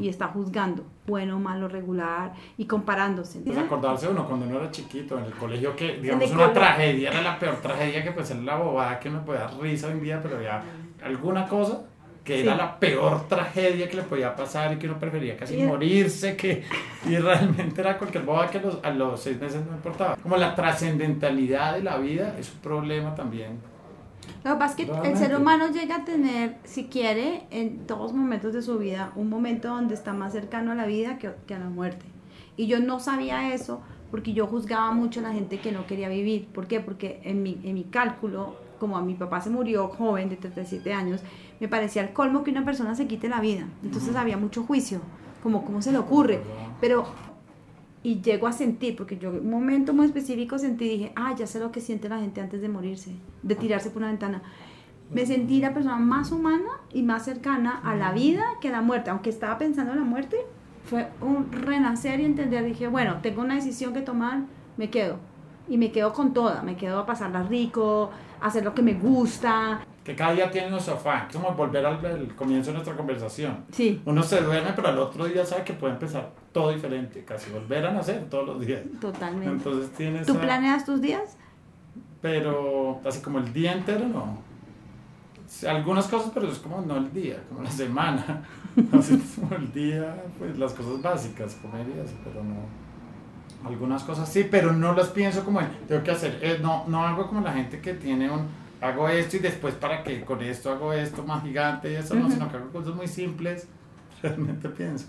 Speaker 1: y está juzgando, bueno, malo, regular y comparándose.
Speaker 2: Pues acordarse uno cuando uno era chiquito en el colegio que digamos una tragedia era la peor tragedia que pues era la bobada que me puede dar risa hoy en día pero ya alguna cosa que era
Speaker 1: Sí.
Speaker 2: la peor tragedia que le podía pasar y que uno prefería casi
Speaker 1: Y-
Speaker 2: morirse que y realmente era cualquier bobada que a los, a los seis meses no importaba como la trascendentalidad de la vida es un problema también
Speaker 1: Lo que pasa es que el
Speaker 2: Realmente.
Speaker 1: ser humano llega a tener, si quiere, en todos momentos de su vida, un momento donde está más cercano a la vida que, que a la muerte. Y yo no sabía eso porque yo juzgaba mucho a la gente que no quería vivir. ¿Por qué? Porque en mi, en mi cálculo como a mi papá se murió joven de 37 años, me parecía el colmo que una persona se quite la vida. Entonces había mucho juicio, como cómo se le ocurre. Pero, y llego a sentir, porque yo en un momento muy específico sentí, dije, ah, ya sé lo que siente la gente antes de morirse, de tirarse por una ventana. Me sentí la persona más humana y más cercana a la vida que a la muerte. Aunque estaba pensando en la muerte, fue un renacer y entender. Dije, bueno, tengo una decisión que tomar, me quedo. Y me quedo con toda, me quedo a pasarla rico, a hacer lo que me gusta.
Speaker 2: Que cada día tiene un sofá, es como volver al, al comienzo de nuestra conversación.
Speaker 1: Sí,
Speaker 2: Uno se duerme, pero al otro día sabe que puede empezar todo diferente, casi volver a nacer todos los días.
Speaker 1: totalmente.
Speaker 2: Entonces tienes...
Speaker 1: ¿Tú planeas tus días?
Speaker 2: Pero así como el día entero, no. Algunas cosas, pero es como no el día, como la semana. [LAUGHS] Así como el día, pues las cosas básicas, comer y eso, pero no. Algunas cosas sí, pero no las pienso como en, tengo que hacer, eh, no, no hago como la gente que tiene un, hago esto y después para que con esto hago esto más gigante y eso, no,
Speaker 1: Ujú.
Speaker 2: sino que hago cosas muy simples, [LAUGHS] realmente pienso.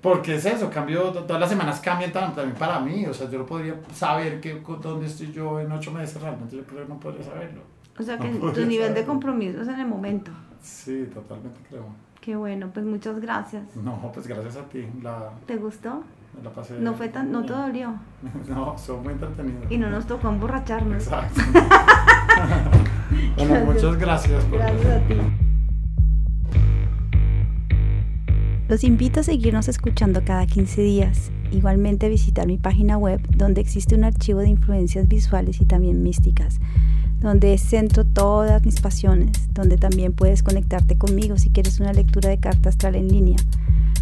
Speaker 2: Porque es eso, cambio, todas las semanas cambian tam- también para mí, o sea, yo no podría saber que, dónde estoy yo en ocho meses, realmente yo no podría saberlo.
Speaker 1: O sea que
Speaker 2: No
Speaker 1: tu nivel de
Speaker 2: saberlo.
Speaker 1: compromiso es en el momento.
Speaker 2: Sí, totalmente creo.
Speaker 1: Qué bueno, pues muchas gracias.
Speaker 2: No, pues gracias a ti, la,
Speaker 1: ¿Te gustó?
Speaker 2: Me la pasé.
Speaker 1: No fue tan, no te dolió. [LAUGHS]
Speaker 2: No, son muy entretenidos.
Speaker 1: Y no nos tocó emborracharnos.
Speaker 2: Exacto. [LAUGHS] bueno, muchas gracias. por-
Speaker 1: Gracias a ti. Los invito a seguirnos escuchando cada 15 días. Igualmente visitar mi página web donde existe un archivo de influencias visuales y también místicas, donde centro todas mis pasiones, donde también puedes conectarte conmigo si quieres una lectura de carta astral en línea.